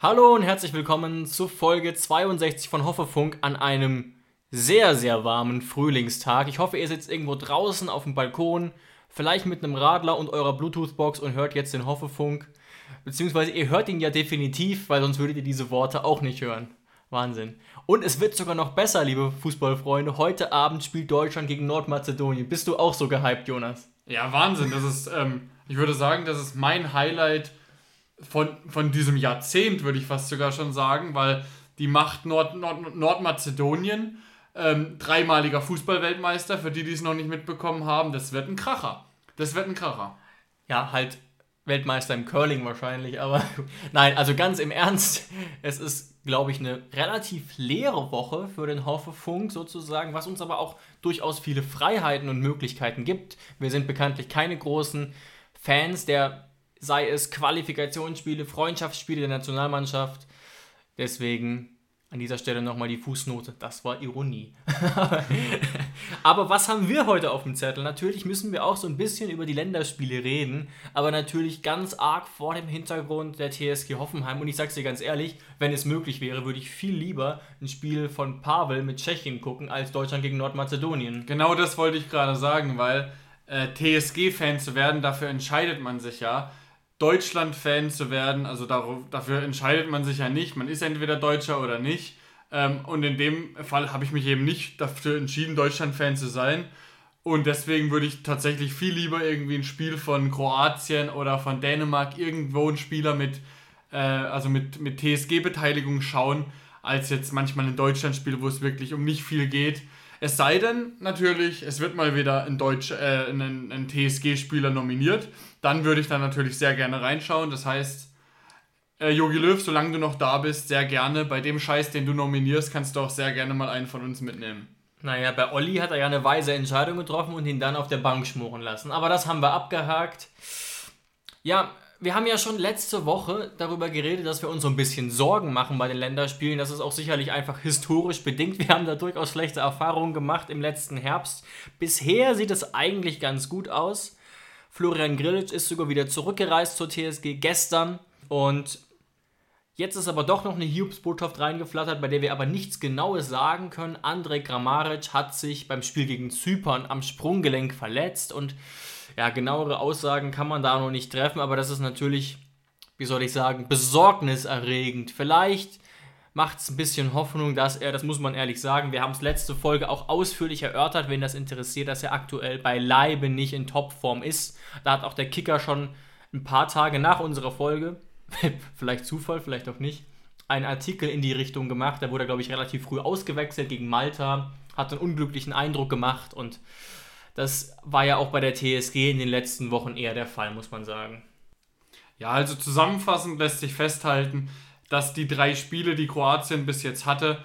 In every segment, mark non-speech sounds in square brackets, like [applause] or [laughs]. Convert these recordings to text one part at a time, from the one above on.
Hallo und herzlich willkommen zu Folge 62 von Hoffefunk an einem sehr, sehr warmen Frühlingstag. Ich hoffe, ihr sitzt irgendwo draußen auf dem Balkon, vielleicht mit einem Radler und eurer Bluetooth-Box und hört jetzt den Hoffefunk. Beziehungsweise ihr hört ihn ja definitiv, weil sonst würdet ihr diese Worte auch nicht hören. Wahnsinn. Und es wird sogar noch besser, liebe Fußballfreunde. Heute Abend spielt Deutschland gegen Nordmazedonien. Bist du auch so gehypt, Jonas? Ja, Wahnsinn. Das ist, ähm, ich würde sagen, das ist mein Highlight von, von diesem Jahrzehnt, würde ich fast sogar schon sagen, weil die Macht Nord, Nord, Nordmazedonien, ähm, dreimaliger Fußballweltmeister, für die, die es noch nicht mitbekommen haben, das wird ein Kracher. Das wird ein Kracher. Ja, halt Weltmeister im Curling wahrscheinlich, aber [laughs] nein, also ganz im Ernst, es ist, glaube ich, eine relativ leere Woche für den Hoffefunk sozusagen, was uns aber auch durchaus viele Freiheiten und Möglichkeiten gibt. Wir sind bekanntlich keine großen Fans der, sei es Qualifikationsspiele, Freundschaftsspiele der Nationalmannschaft. Deswegen an dieser Stelle nochmal die Fußnote. Das war Ironie. [laughs] aber was haben wir heute auf dem Zettel? Natürlich müssen wir auch so ein bisschen über die Länderspiele reden, aber natürlich ganz arg vor dem Hintergrund der TSG Hoffenheim. Und ich sag's dir ganz ehrlich, wenn es möglich wäre, würde ich viel lieber ein Spiel von Pavel mit Tschechien gucken, als Deutschland gegen Nordmazedonien. Genau das wollte ich gerade sagen, weil äh, TSG-Fan zu werden, dafür entscheidet man sich ja. Deutschland-Fan zu werden, also dafür entscheidet man sich ja nicht. Man ist entweder Deutscher oder nicht. Ähm, und in dem Fall habe ich mich eben nicht dafür entschieden, Deutschland-Fan zu sein. Und deswegen würde ich tatsächlich viel lieber irgendwie ein Spiel von Kroatien oder von Dänemark irgendwo ein Spieler mit, äh, also mit, mit TSG-Beteiligung schauen, als jetzt manchmal ein Deutschland-Spiel, wo es wirklich um nicht viel geht. Es sei denn, natürlich, es wird mal wieder ein, äh, ein, ein TSG-Spieler nominiert. Dann würde ich da natürlich sehr gerne reinschauen. Das heißt, Jogi äh, Löw, solange du noch da bist, sehr gerne. Bei dem Scheiß, den du nominierst, kannst du auch sehr gerne mal einen von uns mitnehmen. Naja, bei Olli hat er ja eine weise Entscheidung getroffen und ihn dann auf der Bank schmoren lassen. Aber das haben wir abgehakt. Ja, wir haben ja schon letzte Woche darüber geredet, dass wir uns so ein bisschen Sorgen machen bei den Länderspielen. Das ist auch sicherlich einfach historisch bedingt. Wir haben da durchaus schlechte Erfahrungen gemacht im letzten Herbst. Bisher sieht es eigentlich ganz gut aus. Florian Grillitsch ist sogar wieder zurückgereist zur TSG gestern und Jetzt ist aber doch noch eine Hiobsbotschaft reingeflattert, bei der wir aber nichts Genaues sagen können. Andrej Grammaric hat sich beim Spiel gegen Zypern am Sprunggelenk verletzt und ja, genauere Aussagen kann man da noch nicht treffen, aber das ist natürlich, wie soll ich sagen, besorgniserregend. Vielleicht macht es ein bisschen Hoffnung, dass er, das muss man ehrlich sagen, wir haben es letzte Folge auch ausführlich erörtert, wenn das interessiert, dass er aktuell beileibe nicht in Topform ist. Da hat auch der Kicker schon ein paar Tage nach unserer Folge, [laughs] vielleicht Zufall, vielleicht auch nicht, einen Artikel in die Richtung gemacht. Da wurde er, glaube ich, relativ früh ausgewechselt gegen Malta, hat einen unglücklichen Eindruck gemacht und das war ja auch bei der TSG in den letzten Wochen eher der Fall, muss man sagen. Ja, also zusammenfassend lässt sich festhalten, dass die drei Spiele, die Kroatien bis jetzt hatte,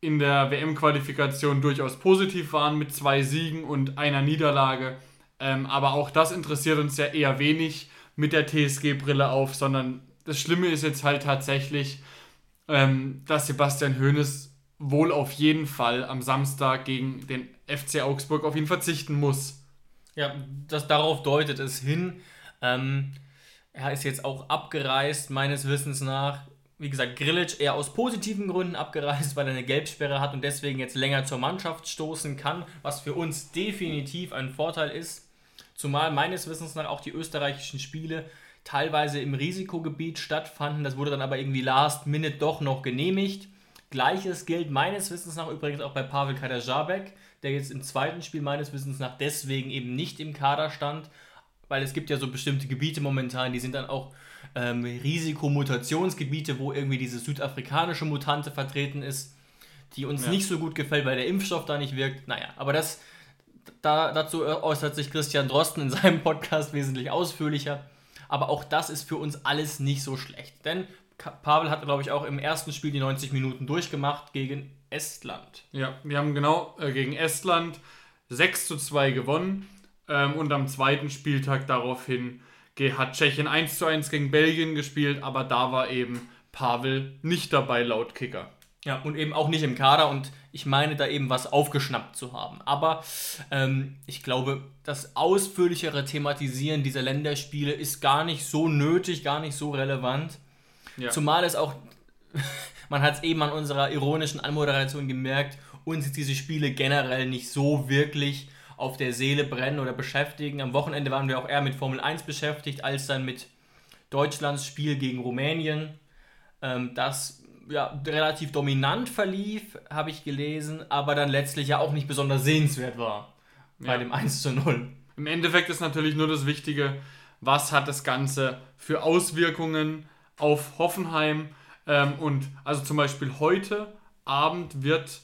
in der WM-Qualifikation durchaus positiv waren mit zwei Siegen und einer Niederlage. Ähm, aber auch das interessiert uns ja eher wenig mit der TSG-Brille auf, sondern das Schlimme ist jetzt halt tatsächlich, ähm, dass Sebastian Hoeneß wohl auf jeden Fall am Samstag gegen den FC Augsburg auf ihn verzichten muss. Ja, das, darauf deutet es hin. Ähm, er ist jetzt auch abgereist, meines Wissens nach. Wie gesagt, Grillitsch eher aus positiven Gründen abgereist, weil er eine Gelbsperre hat und deswegen jetzt länger zur Mannschaft stoßen kann, was für uns definitiv ein Vorteil ist. Zumal meines Wissens nach auch die österreichischen Spiele teilweise im Risikogebiet stattfanden. Das wurde dann aber irgendwie last minute doch noch genehmigt. Gleiches gilt meines Wissens nach übrigens auch bei Pavel Kadajabek, der jetzt im zweiten Spiel meines Wissens nach deswegen eben nicht im Kader stand, weil es gibt ja so bestimmte Gebiete momentan, die sind dann auch ähm, Risikomutationsgebiete, wo irgendwie diese südafrikanische Mutante vertreten ist, die uns ja. nicht so gut gefällt, weil der Impfstoff da nicht wirkt. Naja, aber das, da, dazu äußert sich Christian Drosten in seinem Podcast wesentlich ausführlicher. Aber auch das ist für uns alles nicht so schlecht. Denn Pavel hat, glaube ich, auch im ersten Spiel die 90 Minuten durchgemacht gegen Estland. Ja, wir haben genau äh, gegen Estland 6 zu 2 gewonnen. Ähm, und am zweiten Spieltag daraufhin hat Tschechien 1 zu 1 gegen Belgien gespielt, aber da war eben Pavel nicht dabei, laut Kicker. Ja, und eben auch nicht im Kader und ich meine da eben was aufgeschnappt zu haben. Aber ähm, ich glaube, das ausführlichere Thematisieren dieser Länderspiele ist gar nicht so nötig, gar nicht so relevant. Ja. Zumal es auch, [laughs] man hat es eben an unserer ironischen Anmoderation gemerkt, uns diese Spiele generell nicht so wirklich auf der Seele brennen oder beschäftigen. Am Wochenende waren wir auch eher mit Formel 1 beschäftigt, als dann mit Deutschlands Spiel gegen Rumänien. Ähm, das ja, relativ dominant verlief, habe ich gelesen, aber dann letztlich ja auch nicht besonders sehenswert war bei ja. dem 1 zu 0. Im Endeffekt ist natürlich nur das Wichtige, was hat das Ganze für Auswirkungen auf Hoffenheim. Ähm, und also zum Beispiel heute Abend wird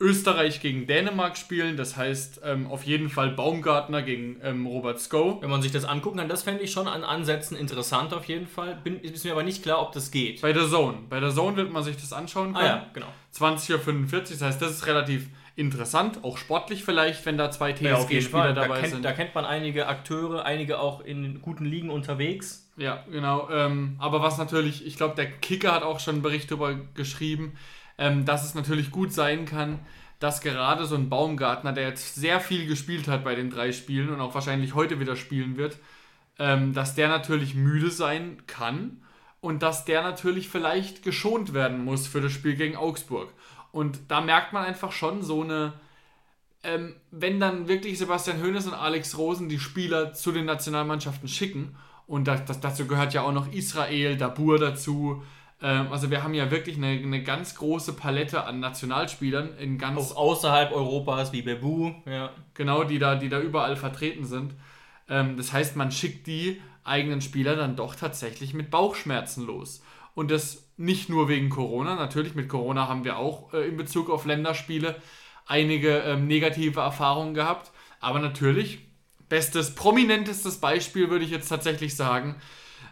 Österreich gegen Dänemark spielen. Das heißt ähm, auf jeden Fall Baumgartner gegen ähm, Robert Sko. Wenn man sich das angucken kann, das fände ich schon an Ansätzen interessant auf jeden Fall. Bin, ist mir aber nicht klar, ob das geht. Bei der Zone. Bei der Zone wird man sich das anschauen können. Ah ja, genau. 20.45 Uhr, das heißt, das ist relativ interessant, auch sportlich vielleicht, wenn da zwei TSG-Spieler ja, dabei da kennt, sind. Da kennt man einige Akteure, einige auch in guten Ligen unterwegs. Ja, genau. Ähm, aber was natürlich, ich glaube, der Kicker hat auch schon einen Bericht darüber geschrieben, ähm, dass es natürlich gut sein kann, dass gerade so ein Baumgartner, der jetzt sehr viel gespielt hat bei den drei Spielen und auch wahrscheinlich heute wieder spielen wird, ähm, dass der natürlich müde sein kann und dass der natürlich vielleicht geschont werden muss für das Spiel gegen Augsburg. Und da merkt man einfach schon so eine, ähm, wenn dann wirklich Sebastian Hoeneß und Alex Rosen die Spieler zu den Nationalmannschaften schicken, und das, das, dazu gehört ja auch noch Israel, Dabur dazu, ähm, also wir haben ja wirklich eine, eine ganz große Palette an Nationalspielern in ganz... Auch außerhalb Europas, wie Bebu, ja. Genau, die da, die da überall vertreten sind. Ähm, das heißt, man schickt die eigenen Spieler dann doch tatsächlich mit Bauchschmerzen los. Und das nicht nur wegen Corona, natürlich mit Corona haben wir auch äh, in Bezug auf Länderspiele einige ähm, negative Erfahrungen gehabt. Aber natürlich, bestes, prominentestes Beispiel würde ich jetzt tatsächlich sagen,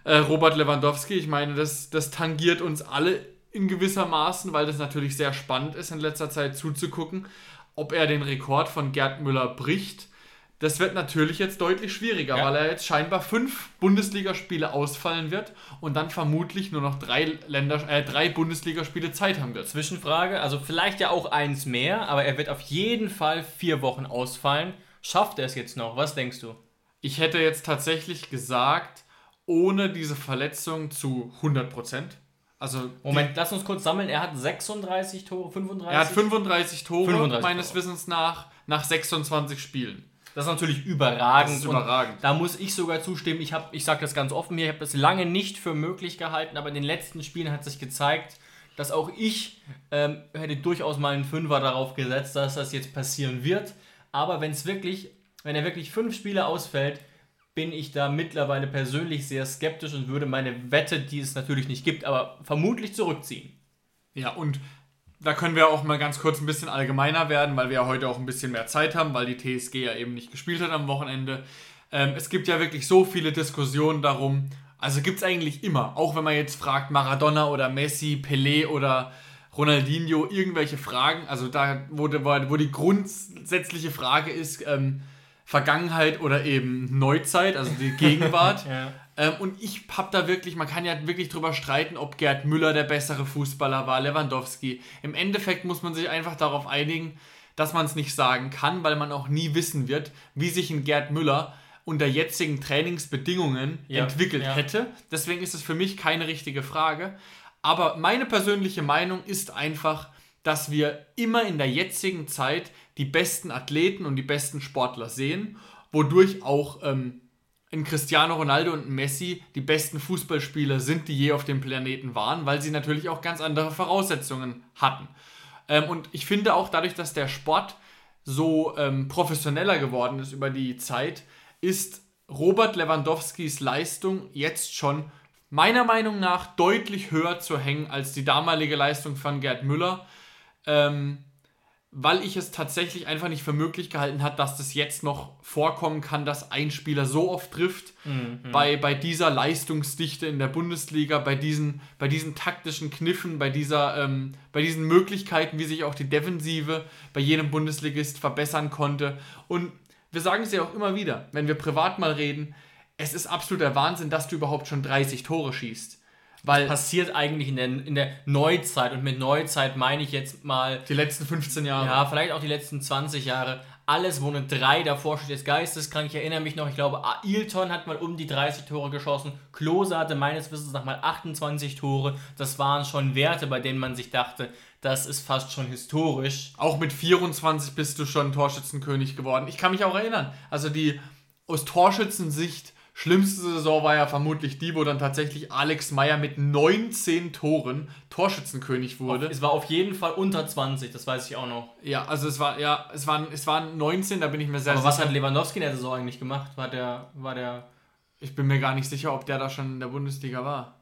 äh, Robert Lewandowski. Ich meine, das, das tangiert uns alle in gewisser Maßen, weil das natürlich sehr spannend ist, in letzter Zeit zuzugucken, ob er den Rekord von Gerd Müller bricht. Das wird natürlich jetzt deutlich schwieriger, ja. weil er jetzt scheinbar fünf Bundesligaspiele ausfallen wird und dann vermutlich nur noch drei, Länder, äh, drei Bundesligaspiele Zeit haben wird. Zwischenfrage, also vielleicht ja auch eins mehr, aber er wird auf jeden Fall vier Wochen ausfallen. Schafft er es jetzt noch? Was denkst du? Ich hätte jetzt tatsächlich gesagt, ohne diese Verletzung zu 100% Also Moment, lass uns kurz sammeln. Er hat 36 Tore, 35? Er hat 35 Tore, 35 meines Tore. Wissens nach, nach 26 Spielen. Das ist natürlich überragend. Das ist überragend. da muss ich sogar zustimmen. Ich, ich sage das ganz offen, ich habe das lange nicht für möglich gehalten, aber in den letzten Spielen hat sich gezeigt, dass auch ich ähm, hätte durchaus mal einen Fünfer darauf gesetzt, dass das jetzt passieren wird. Aber wenn es wirklich, wenn er wirklich fünf Spiele ausfällt, bin ich da mittlerweile persönlich sehr skeptisch und würde meine Wette, die es natürlich nicht gibt, aber vermutlich zurückziehen. Ja, und da können wir auch mal ganz kurz ein bisschen allgemeiner werden, weil wir ja heute auch ein bisschen mehr Zeit haben, weil die TSG ja eben nicht gespielt hat am Wochenende. Ähm, es gibt ja wirklich so viele Diskussionen darum. Also gibt es eigentlich immer, auch wenn man jetzt fragt, Maradona oder Messi, Pelé oder Ronaldinho, irgendwelche Fragen. Also da, wo, wo die grundsätzliche Frage ist, ähm, Vergangenheit oder eben Neuzeit, also die [laughs] Gegenwart. ja. ähm, und ich habe da wirklich, man kann ja wirklich drüber streiten, ob Gerd Müller der bessere Fußballer war, Lewandowski. Im Endeffekt muss man sich einfach darauf einigen, dass man es nicht sagen kann, weil man auch nie wissen wird, wie sich ein Gerd Müller unter jetzigen Trainingsbedingungen ja, entwickelt ja. hätte. Deswegen ist es für mich keine richtige Frage. Aber meine persönliche Meinung ist einfach, dass wir immer in der jetzigen Zeit die besten Athleten und die besten Sportler sehen, wodurch auch ähm, ein Cristiano Ronaldo und Messi die besten Fußballspieler sind, die je auf dem Planeten waren, weil sie natürlich auch ganz andere Voraussetzungen hatten. Ähm, und ich finde auch dadurch, dass der Sport so ähm, professioneller geworden ist über die Zeit, ist Robert Lewandowskis Leistung jetzt schon meiner Meinung nach deutlich höher zu hängen als die damalige Leistung von Gerd Müller. Ähm, weil ich es tatsächlich einfach nicht für möglich gehalten habe, dass das jetzt noch vorkommen kann, dass ein Spieler so oft trifft mhm. bei, bei dieser Leistungsdichte in der Bundesliga, bei diesen, bei diesen taktischen Kniffen, bei, dieser, ähm, bei diesen Möglichkeiten, wie sich auch die Defensive bei jedem Bundesligist verbessern konnte. Und wir sagen es ja auch immer wieder, wenn wir privat mal reden, es ist absoluter Wahnsinn, dass du überhaupt schon 30 Tore schießt. Weil passiert eigentlich in der, in der Neuzeit und mit Neuzeit meine ich jetzt mal. Die letzten 15 Jahre. Ja, vielleicht auch die letzten 20 Jahre. Alles, wo eine 3 davor steht, ist geisteskrank. Ich erinnere mich noch, ich glaube, Ailton hat mal um die 30 Tore geschossen. Klose hatte meines Wissens nach mal 28 Tore. Das waren schon Werte, bei denen man sich dachte, das ist fast schon historisch. Auch mit 24 bist du schon Torschützenkönig geworden. Ich kann mich auch erinnern. Also die aus Torschützensicht Schlimmste Saison war ja vermutlich die, wo dann tatsächlich Alex Meyer mit 19 Toren Torschützenkönig wurde. es war auf jeden Fall unter 20, das weiß ich auch noch. Ja, also es war ja, es waren es waren 19, da bin ich mir sehr Aber sicher. was hat Lewandowski in der Saison eigentlich gemacht? War der war der Ich bin mir gar nicht sicher, ob der da schon in der Bundesliga war.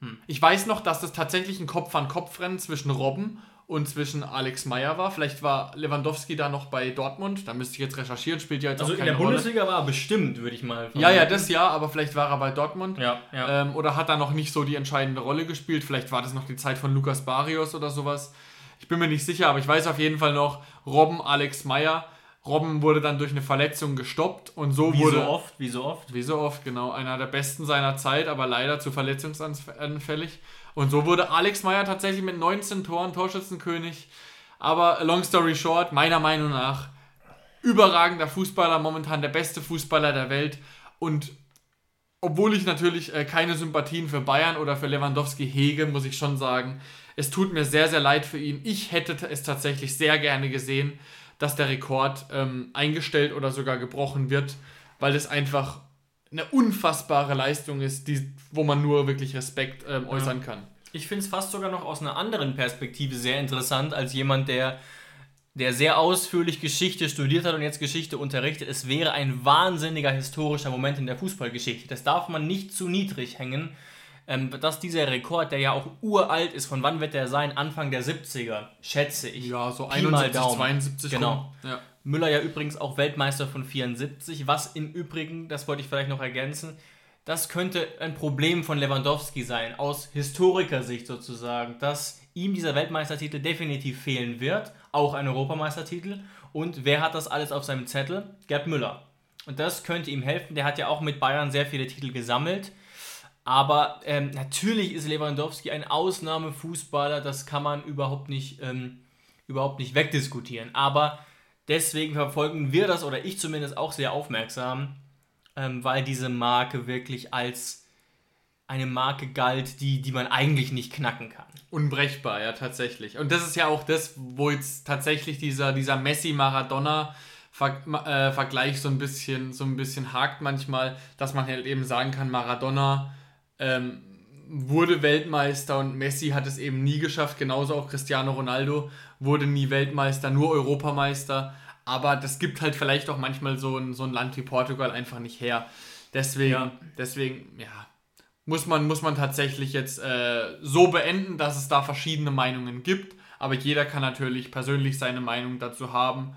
Hm. Ich weiß noch, dass das tatsächlich ein Kopf-an-Kopf-Rennen zwischen Robben und zwischen Alex Meyer war. Vielleicht war Lewandowski da noch bei Dortmund. Da müsste ich jetzt recherchieren. Spielt ja jetzt also auch keine in der Bundesliga Rolle. war er bestimmt, würde ich mal. Vermuten. Ja, ja, das ja. Aber vielleicht war er bei Dortmund. Ja, ja. Ähm, oder hat er noch nicht so die entscheidende Rolle gespielt. Vielleicht war das noch die Zeit von Lukas Barrios oder sowas. Ich bin mir nicht sicher, aber ich weiß auf jeden Fall noch Robben, Alex Meyer. Robben wurde dann durch eine Verletzung gestoppt und so wie wurde. Wie so oft, wie so oft. Wie so oft, genau. Einer der besten seiner Zeit, aber leider zu verletzungsanfällig. Und so wurde Alex Meyer tatsächlich mit 19 Toren Torschützenkönig. Aber long story short, meiner Meinung nach überragender Fußballer, momentan der beste Fußballer der Welt. Und obwohl ich natürlich äh, keine Sympathien für Bayern oder für Lewandowski hege, muss ich schon sagen, es tut mir sehr, sehr leid für ihn. Ich hätte es tatsächlich sehr gerne gesehen, dass der Rekord ähm, eingestellt oder sogar gebrochen wird, weil es einfach eine unfassbare Leistung ist, die, wo man nur wirklich Respekt ähm, äußern ja. kann. Ich finde es fast sogar noch aus einer anderen Perspektive sehr interessant, als jemand, der, der sehr ausführlich Geschichte studiert hat und jetzt Geschichte unterrichtet. Es wäre ein wahnsinniger historischer Moment in der Fußballgeschichte. Das darf man nicht zu niedrig hängen. Ähm, dass dieser Rekord, der ja auch uralt ist, von wann wird der sein? Anfang der 70er, schätze ich. Ja, so 71, 72. Genau. Ja. Müller ja übrigens auch Weltmeister von 74, was im Übrigen, das wollte ich vielleicht noch ergänzen, das könnte ein Problem von Lewandowski sein, aus Historikersicht sozusagen, dass ihm dieser Weltmeistertitel definitiv fehlen wird, auch ein Europameistertitel. Und wer hat das alles auf seinem Zettel? Gerd Müller. Und das könnte ihm helfen. Der hat ja auch mit Bayern sehr viele Titel gesammelt. Aber ähm, natürlich ist Lewandowski ein Ausnahmefußballer, das kann man überhaupt nicht, ähm, überhaupt nicht wegdiskutieren. Aber deswegen verfolgen wir das, oder ich zumindest auch sehr aufmerksam, ähm, weil diese Marke wirklich als eine Marke galt, die, die man eigentlich nicht knacken kann. Unbrechbar, ja, tatsächlich. Und das ist ja auch das, wo jetzt tatsächlich dieser, dieser Messi-Maradona-Vergleich äh, so, ein bisschen, so ein bisschen hakt manchmal, dass man halt eben sagen kann, Maradona ähm, wurde Weltmeister und Messi hat es eben nie geschafft, genauso auch Cristiano Ronaldo wurde nie Weltmeister, nur Europameister. Aber das gibt halt vielleicht auch manchmal so ein, so ein Land wie Portugal einfach nicht her. Deswegen, ja. deswegen, ja, muss man, muss man tatsächlich jetzt äh, so beenden, dass es da verschiedene Meinungen gibt. Aber jeder kann natürlich persönlich seine Meinung dazu haben.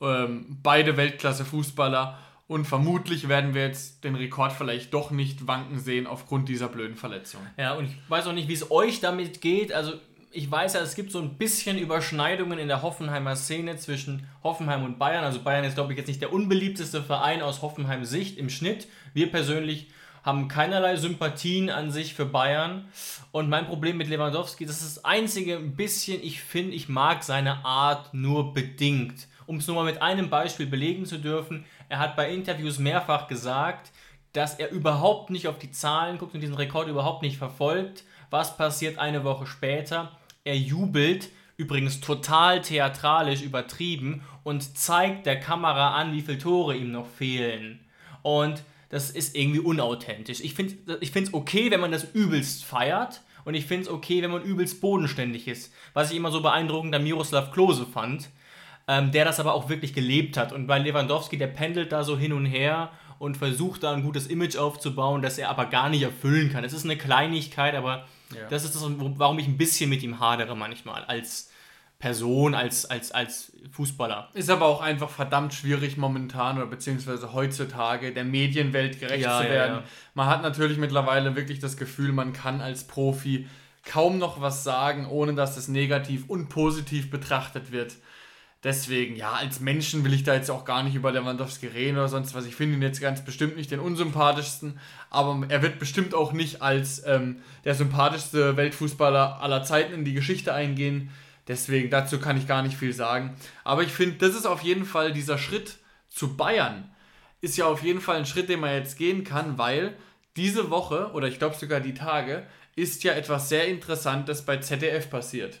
Ähm, beide Weltklasse-Fußballer. Und vermutlich werden wir jetzt den Rekord vielleicht doch nicht wanken sehen aufgrund dieser blöden Verletzung. Ja, und ich weiß auch nicht, wie es euch damit geht. Also ich weiß ja, es gibt so ein bisschen Überschneidungen in der Hoffenheimer Szene zwischen Hoffenheim und Bayern. Also Bayern ist, glaube ich, jetzt nicht der unbeliebteste Verein aus Hoffenheims Sicht im Schnitt. Wir persönlich haben keinerlei Sympathien an sich für Bayern. Und mein Problem mit Lewandowski, das ist das einzige bisschen, ich finde, ich mag seine Art nur bedingt. Um es nur mal mit einem Beispiel belegen zu dürfen, er hat bei Interviews mehrfach gesagt, dass er überhaupt nicht auf die Zahlen guckt und diesen Rekord überhaupt nicht verfolgt. Was passiert eine Woche später? Er jubelt, übrigens total theatralisch übertrieben, und zeigt der Kamera an, wie viele Tore ihm noch fehlen. Und das ist irgendwie unauthentisch. Ich finde es okay, wenn man das übelst feiert und ich finde es okay, wenn man übelst bodenständig ist. Was ich immer so beeindruckend an Miroslav Klose fand, ähm, der das aber auch wirklich gelebt hat. Und bei Lewandowski, der pendelt da so hin und her und versucht da ein gutes Image aufzubauen, das er aber gar nicht erfüllen kann. Es ist eine Kleinigkeit, aber ja. das ist das, warum ich ein bisschen mit ihm hadere manchmal als Person, als, als, als Fußballer. Ist aber auch einfach verdammt schwierig momentan oder beziehungsweise heutzutage der Medienwelt gerecht ja, zu werden. Ja, man hat natürlich mittlerweile wirklich das Gefühl, man kann als Profi kaum noch was sagen, ohne dass es negativ und positiv betrachtet wird. Deswegen, ja, als Menschen will ich da jetzt auch gar nicht über Lewandowski reden oder sonst was. Ich finde ihn jetzt ganz bestimmt nicht den unsympathischsten, aber er wird bestimmt auch nicht als ähm, der sympathischste Weltfußballer aller Zeiten in die Geschichte eingehen. Deswegen, dazu kann ich gar nicht viel sagen. Aber ich finde, das ist auf jeden Fall dieser Schritt zu Bayern. Ist ja auf jeden Fall ein Schritt, den man jetzt gehen kann, weil diese Woche, oder ich glaube sogar die Tage, ist ja etwas sehr Interessantes bei ZDF passiert.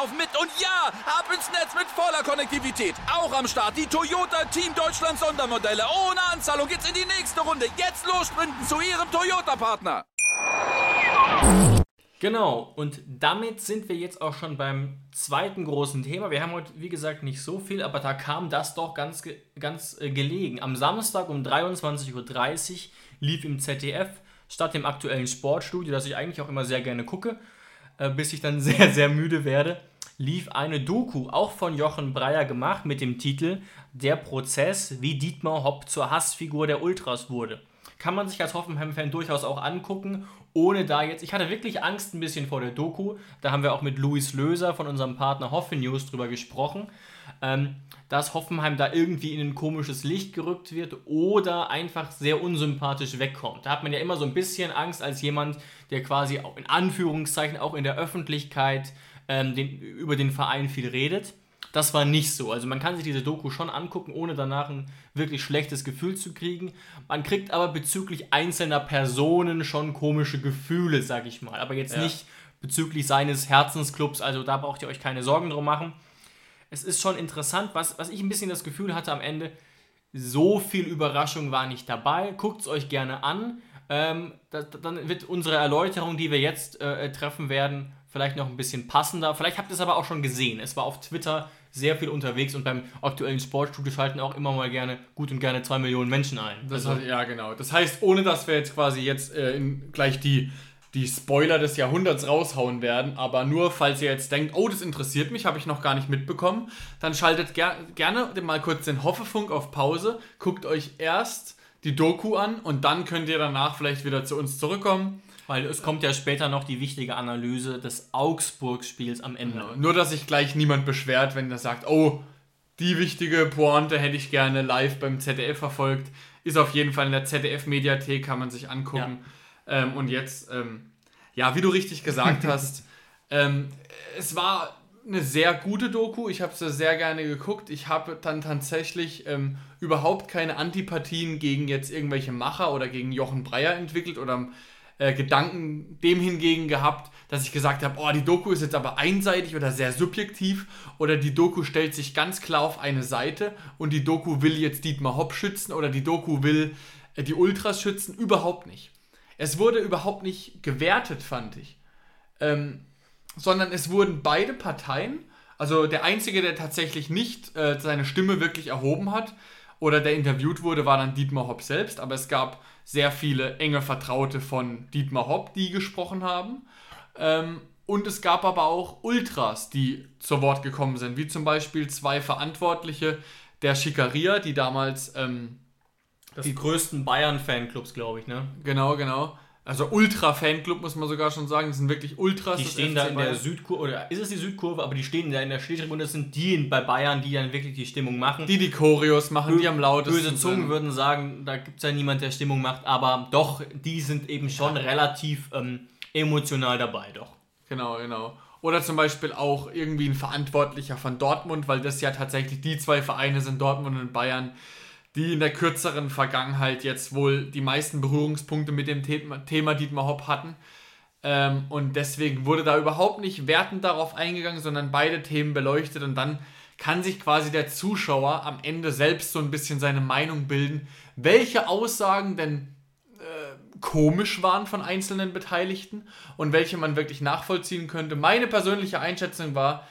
laufen mit. Und ja, ab ins Netz mit voller Konnektivität. Auch am Start die Toyota Team Deutschland Sondermodelle. Ohne Anzahlung geht's in die nächste Runde. Jetzt los sprinten zu Ihrem Toyota-Partner. Genau, und damit sind wir jetzt auch schon beim zweiten großen Thema. Wir haben heute, wie gesagt, nicht so viel, aber da kam das doch ganz, ganz äh, gelegen. Am Samstag um 23.30 Uhr lief im ZDF statt dem aktuellen Sportstudio, das ich eigentlich auch immer sehr gerne gucke, äh, bis ich dann [laughs] sehr, sehr müde werde, lief eine Doku, auch von Jochen Breyer gemacht, mit dem Titel Der Prozess, wie Dietmar Hopp zur Hassfigur der Ultras wurde. Kann man sich als Hoffenheim-Fan durchaus auch angucken ohne da jetzt, ich hatte wirklich Angst ein bisschen vor der Doku, da haben wir auch mit Luis Löser von unserem Partner Hoffe News drüber gesprochen, ähm, dass Hoffenheim da irgendwie in ein komisches Licht gerückt wird oder einfach sehr unsympathisch wegkommt. Da hat man ja immer so ein bisschen Angst als jemand, der quasi auch in Anführungszeichen auch in der Öffentlichkeit ähm, den, über den Verein viel redet. Das war nicht so. Also man kann sich diese Doku schon angucken, ohne danach ein wirklich schlechtes Gefühl zu kriegen. Man kriegt aber bezüglich einzelner Personen schon komische Gefühle, sag ich mal. Aber jetzt ja. nicht bezüglich seines Herzensclubs. Also da braucht ihr euch keine Sorgen drum machen. Es ist schon interessant, was, was ich ein bisschen das Gefühl hatte am Ende. So viel Überraschung war nicht dabei. Guckt es euch gerne an. Ähm, das, dann wird unsere Erläuterung, die wir jetzt äh, treffen werden, vielleicht noch ein bisschen passender. Vielleicht habt ihr es aber auch schon gesehen. Es war auf Twitter sehr viel unterwegs und beim aktuellen Sportstudio schalten auch immer mal gerne gut und gerne zwei Millionen Menschen ein. Das also, heißt, ja, genau. Das heißt, ohne dass wir jetzt quasi jetzt äh, in, gleich die, die Spoiler des Jahrhunderts raushauen werden, aber nur falls ihr jetzt denkt, oh, das interessiert mich, habe ich noch gar nicht mitbekommen, dann schaltet ger gerne mal kurz den Hoffefunk auf Pause, guckt euch erst die Doku an und dann könnt ihr danach vielleicht wieder zu uns zurückkommen weil es kommt ja später noch die wichtige Analyse des Augsburg-Spiels am Ende. Genau. Nur, dass sich gleich niemand beschwert, wenn er sagt, oh, die wichtige Pointe hätte ich gerne live beim ZDF verfolgt. Ist auf jeden Fall in der ZDF-Mediathek, kann man sich angucken. Ja. Ähm, und jetzt, ähm, ja, wie du richtig gesagt hast, [laughs] ähm, es war eine sehr gute Doku. Ich habe sie sehr gerne geguckt. Ich habe dann tatsächlich ähm, überhaupt keine Antipathien gegen jetzt irgendwelche Macher oder gegen Jochen Breyer entwickelt oder äh, Gedanken dem hingegen gehabt, dass ich gesagt habe, oh, die Doku ist jetzt aber einseitig oder sehr subjektiv oder die Doku stellt sich ganz klar auf eine Seite und die Doku will jetzt Dietmar Hopp schützen oder die Doku will äh, die Ultras schützen. Überhaupt nicht. Es wurde überhaupt nicht gewertet, fand ich. Ähm, sondern es wurden beide Parteien, also der Einzige, der tatsächlich nicht äh, seine Stimme wirklich erhoben hat oder der interviewt wurde, war dann Dietmar Hopp selbst, aber es gab sehr viele enge Vertraute von Dietmar Hopp, die gesprochen haben. Ähm, und es gab aber auch Ultras, die zu Wort gekommen sind, wie zum Beispiel zwei Verantwortliche der Schikaria, die damals. Ähm, das die größten Bayern-Fanclubs, glaube ich, ne? Genau, genau. Also Ultra-Fanclub, muss man sogar schon sagen. Das sind wirklich Ultras. Die stehen da in der. Südkurve, oder ist es die Südkurve, aber die stehen da in der Stehtribüne. Das sind die bei Bayern, die dann wirklich die Stimmung machen. Die die Choreos machen, die am lautesten Böse Zungen sind. würden sagen, da gibt es ja niemand, der Stimmung macht, aber doch, die sind eben schon relativ ähm, emotional dabei, doch. Genau, genau. Oder zum Beispiel auch irgendwie ein Verantwortlicher von Dortmund, weil das ja tatsächlich die zwei Vereine sind, Dortmund und Bayern, die in der kürzeren Vergangenheit jetzt wohl die meisten Berührungspunkte mit dem Thema, Dietmar Hopp hatten. Ähm, und deswegen wurde da überhaupt nicht wertend darauf eingegangen, sondern beide Themen beleuchtet und dann kann sich quasi der Zuschauer am Ende selbst so ein bisschen seine Meinung bilden, welche Aussagen denn komisch waren von einzelnen Beteiligten und welche man wirklich nachvollziehen könnte. Meine persönliche Einschätzung war,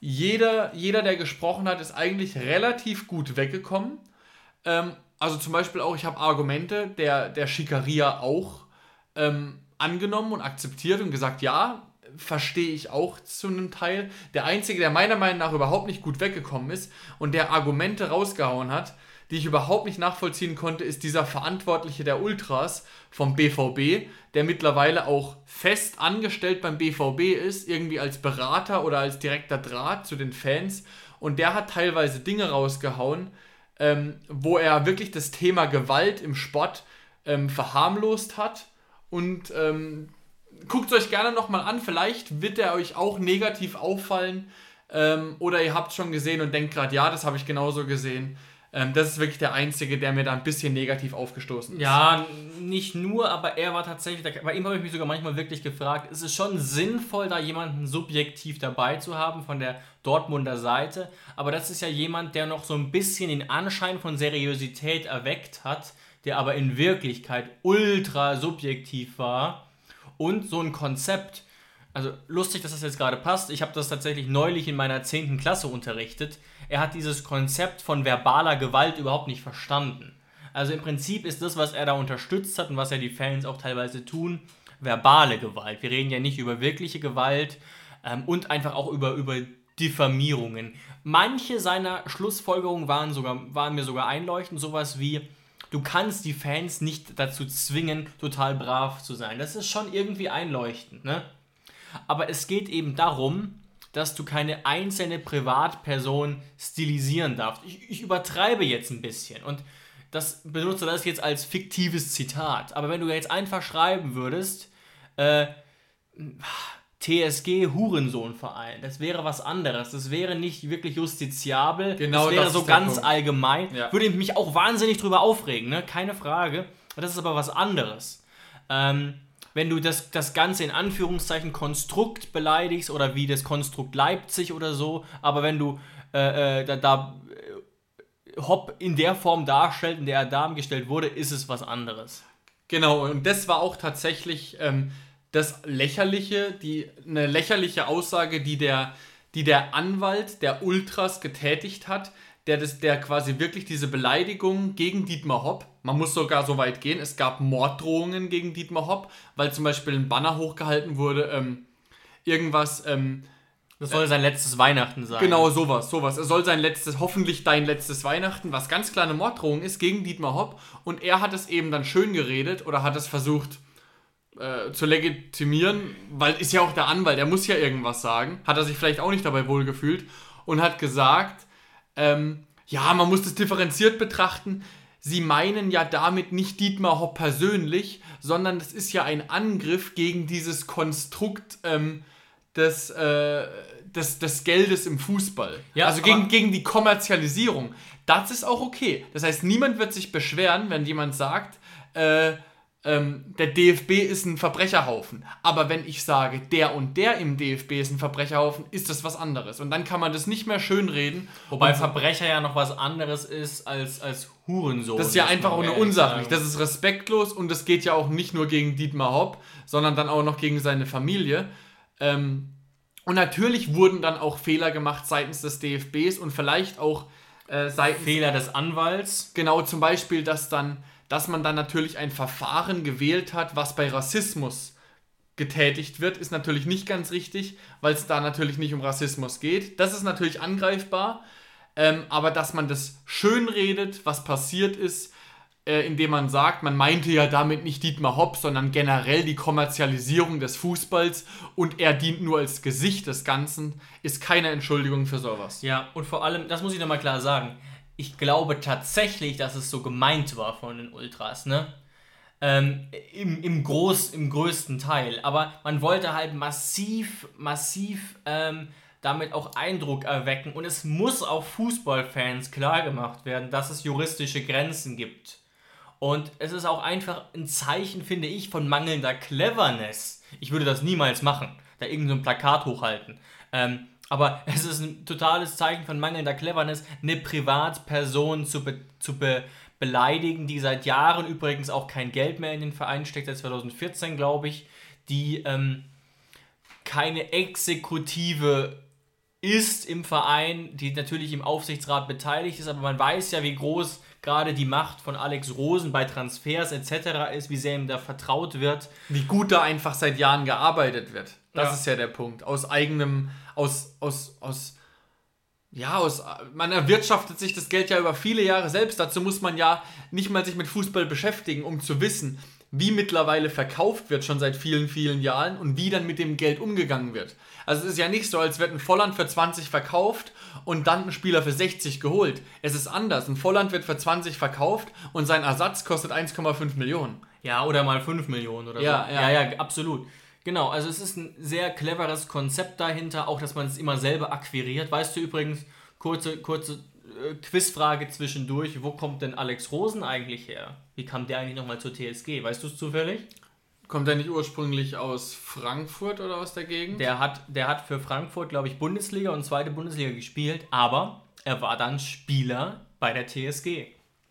jeder, jeder der gesprochen hat, ist eigentlich relativ gut weggekommen. Ähm, also zum Beispiel auch, ich habe Argumente der, der Schikaria auch ähm, angenommen und akzeptiert und gesagt, ja, verstehe ich auch zu einem Teil. Der Einzige, der meiner Meinung nach überhaupt nicht gut weggekommen ist und der Argumente rausgehauen hat, die ich überhaupt nicht nachvollziehen konnte, ist dieser Verantwortliche der Ultras vom BVB, der mittlerweile auch fest angestellt beim BVB ist, irgendwie als Berater oder als direkter Draht zu den Fans. Und der hat teilweise Dinge rausgehauen, ähm, wo er wirklich das Thema Gewalt im Sport ähm, verharmlost hat. Und ähm, guckt es euch gerne nochmal an, vielleicht wird er euch auch negativ auffallen. Ähm, oder ihr habt schon gesehen und denkt gerade, ja, das habe ich genauso gesehen. Ähm, das ist wirklich der Einzige, der mir da ein bisschen negativ aufgestoßen ist. Ja, nicht nur, aber er war tatsächlich, bei ihm habe ich mich sogar manchmal wirklich gefragt, ist es schon sinnvoll, da jemanden subjektiv dabei zu haben von der Dortmunder Seite, aber das ist ja jemand, der noch so ein bisschen den Anschein von Seriosität erweckt hat, der aber in Wirklichkeit ultra subjektiv war und so ein Konzept, also lustig, dass das jetzt gerade passt. Ich habe das tatsächlich neulich in meiner 10. Klasse unterrichtet. Er hat dieses Konzept von verbaler Gewalt überhaupt nicht verstanden. Also im Prinzip ist das, was er da unterstützt hat und was ja die Fans auch teilweise tun, verbale Gewalt. Wir reden ja nicht über wirkliche Gewalt ähm, und einfach auch über, über Diffamierungen. Manche seiner Schlussfolgerungen waren, sogar, waren mir sogar einleuchtend, sowas wie, du kannst die Fans nicht dazu zwingen, total brav zu sein. Das ist schon irgendwie einleuchtend, ne? Aber es geht eben darum, dass du keine einzelne Privatperson stilisieren darfst. Ich, ich übertreibe jetzt ein bisschen und das benutze das jetzt als fiktives Zitat. Aber wenn du jetzt einfach schreiben würdest, äh, TSG Hurensohnverein, das wäre was anderes. Das wäre nicht wirklich justiziabel. Genau das wäre das so ganz Punkt. allgemein. Ja. Würde mich auch wahnsinnig drüber aufregen, ne? keine Frage. Das ist aber was anderes. Ähm, wenn du das, das Ganze in Anführungszeichen Konstrukt beleidigst oder wie das Konstrukt Leipzig oder so, aber wenn du äh, äh, da, da äh, Hopp in der Form darstellt, in der er dargestellt wurde, ist es was anderes. Genau, und das war auch tatsächlich ähm, das Lächerliche, die, eine lächerliche Aussage, die der, die der Anwalt der Ultras getätigt hat, der, das, der quasi wirklich diese Beleidigung gegen Dietmar Hopp, man muss sogar so weit gehen, es gab Morddrohungen gegen Dietmar Hopp, weil zum Beispiel ein Banner hochgehalten wurde, ähm, irgendwas, ähm, Das soll sein letztes Weihnachten sein. Genau, sowas, sowas. Es soll sein letztes, hoffentlich dein letztes Weihnachten, was ganz klar eine Morddrohung ist gegen Dietmar Hopp. Und er hat es eben dann schön geredet oder hat es versucht äh, zu legitimieren, weil ist ja auch der Anwalt, er muss ja irgendwas sagen. Hat er sich vielleicht auch nicht dabei wohlgefühlt und hat gesagt, ähm, ja, man muss das differenziert betrachten. Sie meinen ja damit nicht Dietmar Hopp persönlich, sondern das ist ja ein Angriff gegen dieses Konstrukt ähm, des, äh, des, des Geldes im Fußball. Ja, also gegen, gegen die Kommerzialisierung. Das ist auch okay. Das heißt, niemand wird sich beschweren, wenn jemand sagt, äh, ähm, der DFB ist ein Verbrecherhaufen. Aber wenn ich sage, der und der im DFB ist ein Verbrecherhaufen, ist das was anderes. Und dann kann man das nicht mehr schönreden. Wobei Verbrecher ja noch was anderes ist als, als Hurensohn. das ist ja einfach auch nur unsachlich. Das ist respektlos und das geht ja auch nicht nur gegen Dietmar Hopp, sondern dann auch noch gegen seine Familie. Ähm, und natürlich wurden dann auch Fehler gemacht seitens des DFBs und vielleicht auch äh, seitens Fehler des Anwalts. Genau, zum Beispiel, dass dann, dass man dann natürlich ein Verfahren gewählt hat, was bei Rassismus getätigt wird, ist natürlich nicht ganz richtig, weil es da natürlich nicht um Rassismus geht. Das ist natürlich angreifbar, ähm, aber dass man das schön redet, was passiert ist, äh, indem man sagt, man meinte ja damit nicht Dietmar Hopp, sondern generell die Kommerzialisierung des Fußballs und er dient nur als Gesicht des Ganzen, ist keine Entschuldigung für sowas. Ja, und vor allem, das muss ich nochmal klar sagen, ich glaube tatsächlich, dass es so gemeint war von den Ultras, ne? Ähm, im, im, Groß, Im größten Teil. Aber man wollte halt massiv, massiv ähm, damit auch Eindruck erwecken. Und es muss auch Fußballfans klar gemacht werden, dass es juristische Grenzen gibt. Und es ist auch einfach ein Zeichen, finde ich, von mangelnder Cleverness. Ich würde das niemals machen, da irgendein so Plakat hochhalten. Ähm, aber es ist ein totales Zeichen von mangelnder Cleverness, eine Privatperson zu, be zu be beleidigen, die seit Jahren übrigens auch kein Geld mehr in den Verein steckt, seit 2014 glaube ich, die ähm, keine Exekutive ist im Verein, die natürlich im Aufsichtsrat beteiligt ist, aber man weiß ja, wie groß gerade die Macht von Alex Rosen bei Transfers etc. ist, wie sehr ihm da vertraut wird. Wie gut da einfach seit Jahren gearbeitet wird. Das ja. ist ja der Punkt. Aus eigenem, aus, aus, aus, ja, aus, man erwirtschaftet sich das Geld ja über viele Jahre selbst. Dazu muss man ja nicht mal sich mit Fußball beschäftigen, um zu wissen, wie mittlerweile verkauft wird schon seit vielen, vielen Jahren und wie dann mit dem Geld umgegangen wird. Also es ist ja nicht so, als wird ein Volland für 20 verkauft und dann ein Spieler für 60 geholt. Es ist anders. Ein Volland wird für 20 verkauft und sein Ersatz kostet 1,5 Millionen. Ja, oder mal 5 Millionen oder ja, so. Ja, ja, ja, absolut. Genau, also es ist ein sehr cleveres Konzept dahinter, auch dass man es immer selber akquiriert. Weißt du übrigens, kurze, kurze äh, Quizfrage zwischendurch. Wo kommt denn Alex Rosen eigentlich her? Wie kam der eigentlich nochmal zur TSG? Weißt du es zufällig? Kommt er nicht ursprünglich aus Frankfurt oder aus der Gegend? Der hat, der hat für Frankfurt, glaube ich, Bundesliga und zweite Bundesliga gespielt, aber er war dann Spieler bei der TSG.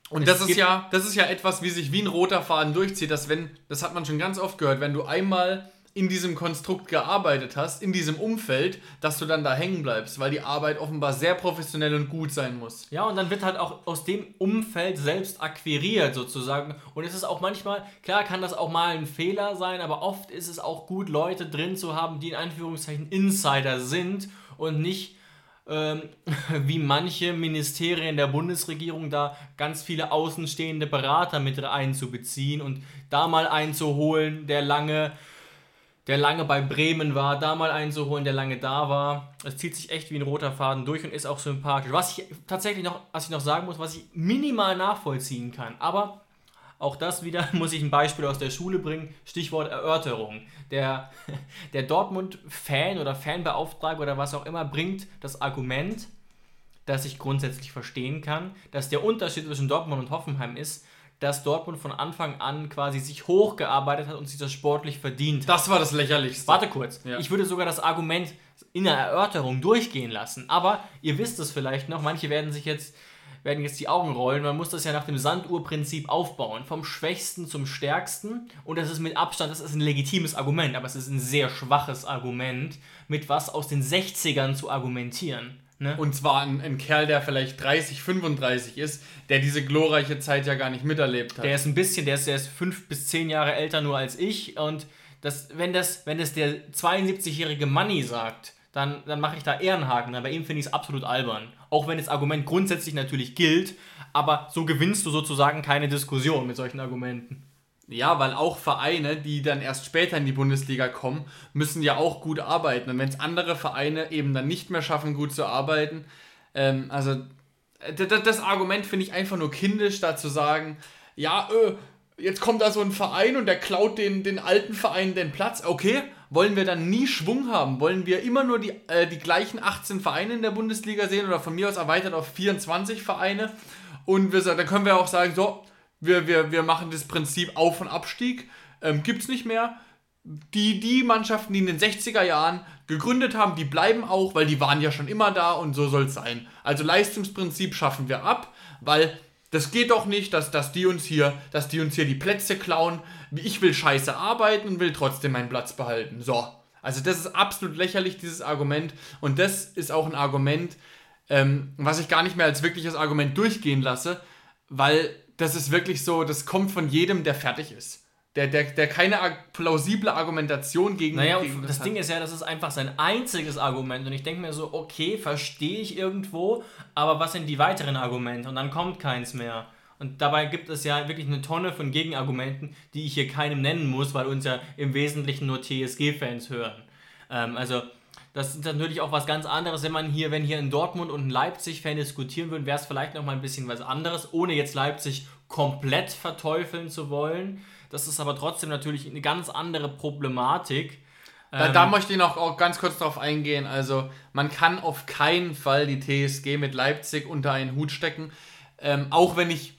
Und das ist ja, das ist ja etwas, wie sich wie ein roter Faden durchzieht, dass wenn, das hat man schon ganz oft gehört, wenn du einmal in diesem Konstrukt gearbeitet hast, in diesem Umfeld, dass du dann da hängen bleibst, weil die Arbeit offenbar sehr professionell und gut sein muss. Ja, und dann wird halt auch aus dem Umfeld selbst akquiriert sozusagen. Und es ist auch manchmal, klar kann das auch mal ein Fehler sein, aber oft ist es auch gut, Leute drin zu haben, die in Anführungszeichen Insider sind und nicht ähm, [laughs] wie manche Ministerien der Bundesregierung da ganz viele außenstehende Berater mit einzubeziehen und da mal einzuholen, der lange der lange bei Bremen war, da mal einzuholen, der lange da war. Es zieht sich echt wie ein roter Faden durch und ist auch sympathisch. Was ich tatsächlich noch, was ich noch sagen muss, was ich minimal nachvollziehen kann, aber auch das wieder [laughs] muss ich ein Beispiel aus der Schule bringen. Stichwort Erörterung. Der, [laughs] der Dortmund-Fan oder Fanbeauftragter oder was auch immer bringt das Argument, das ich grundsätzlich verstehen kann, dass der Unterschied zwischen Dortmund und Hoffenheim ist, dass Dortmund von Anfang an quasi sich hochgearbeitet hat und sich das sportlich verdient. Das war das Lächerlichste. Warte kurz. Ja. Ich würde sogar das Argument in der Erörterung durchgehen lassen. Aber ihr wisst es vielleicht noch, manche werden sich jetzt werden jetzt die Augen rollen. Man muss das ja nach dem Sanduhrprinzip aufbauen. Vom Schwächsten zum Stärksten. Und das ist mit Abstand, das ist ein legitimes Argument, aber es ist ein sehr schwaches Argument, mit was aus den 60ern zu argumentieren. Ne? Und zwar ein, ein, Kerl, der vielleicht 30, 35 ist, der diese glorreiche Zeit ja gar nicht miterlebt hat. Der ist ein bisschen, der ist, der ist fünf bis zehn Jahre älter nur als ich. Und das, wenn, das, wenn das der 72-jährige Manni sagt, dann, dann mache ich da eher einen Haken. Bei ihm finde ich es absolut albern. Auch wenn das Argument grundsätzlich natürlich gilt, aber so gewinnst du sozusagen keine Diskussion mit solchen Argumenten. Ja, weil auch Vereine, die dann erst später in die Bundesliga kommen, müssen ja auch gut arbeiten. Und wenn es andere Vereine eben dann nicht mehr schaffen, gut zu arbeiten, ähm, also das, das Argument finde ich einfach nur kindisch, da zu sagen, ja, äh, jetzt kommt da so ein Verein und der klaut den, den alten Vereinen den Platz. Okay, wollen wir dann nie Schwung haben? Wollen wir immer nur die, äh, die gleichen 18 Vereine in der Bundesliga sehen oder von mir aus erweitert auf 24 Vereine? Und wir, dann können wir auch sagen, so, wir, wir, wir machen das Prinzip Auf- und Abstieg, ähm, gibt es nicht mehr. Die, die Mannschaften, die in den 60er Jahren gegründet haben, die bleiben auch, weil die waren ja schon immer da und so soll es sein. Also Leistungsprinzip schaffen wir ab, weil das geht doch nicht, dass, dass, die uns hier, dass die uns hier die Plätze klauen. Ich will scheiße arbeiten und will trotzdem meinen Platz behalten. So. Also das ist absolut lächerlich, dieses Argument. Und das ist auch ein Argument, ähm, was ich gar nicht mehr als wirkliches Argument durchgehen lasse, weil das ist wirklich so, das kommt von jedem, der fertig ist. Der, der, der keine plausible Argumentation gegen. Naja, gegen das, das Ding ist ja, das ist einfach sein einziges Argument. Und ich denke mir so, okay, verstehe ich irgendwo, aber was sind die weiteren Argumente? Und dann kommt keins mehr. Und dabei gibt es ja wirklich eine Tonne von Gegenargumenten, die ich hier keinem nennen muss, weil uns ja im Wesentlichen nur TSG-Fans hören. Ähm, also das ist natürlich auch was ganz anderes, wenn man hier, wenn hier in Dortmund und in Leipzig-Fan diskutieren würden, wäre es vielleicht noch mal ein bisschen was anderes, ohne jetzt Leipzig komplett verteufeln zu wollen. Das ist aber trotzdem natürlich eine ganz andere Problematik. Da, da möchte ich noch auch ganz kurz drauf eingehen. Also, man kann auf keinen Fall die TSG mit Leipzig unter einen Hut stecken. Ähm, auch wenn ich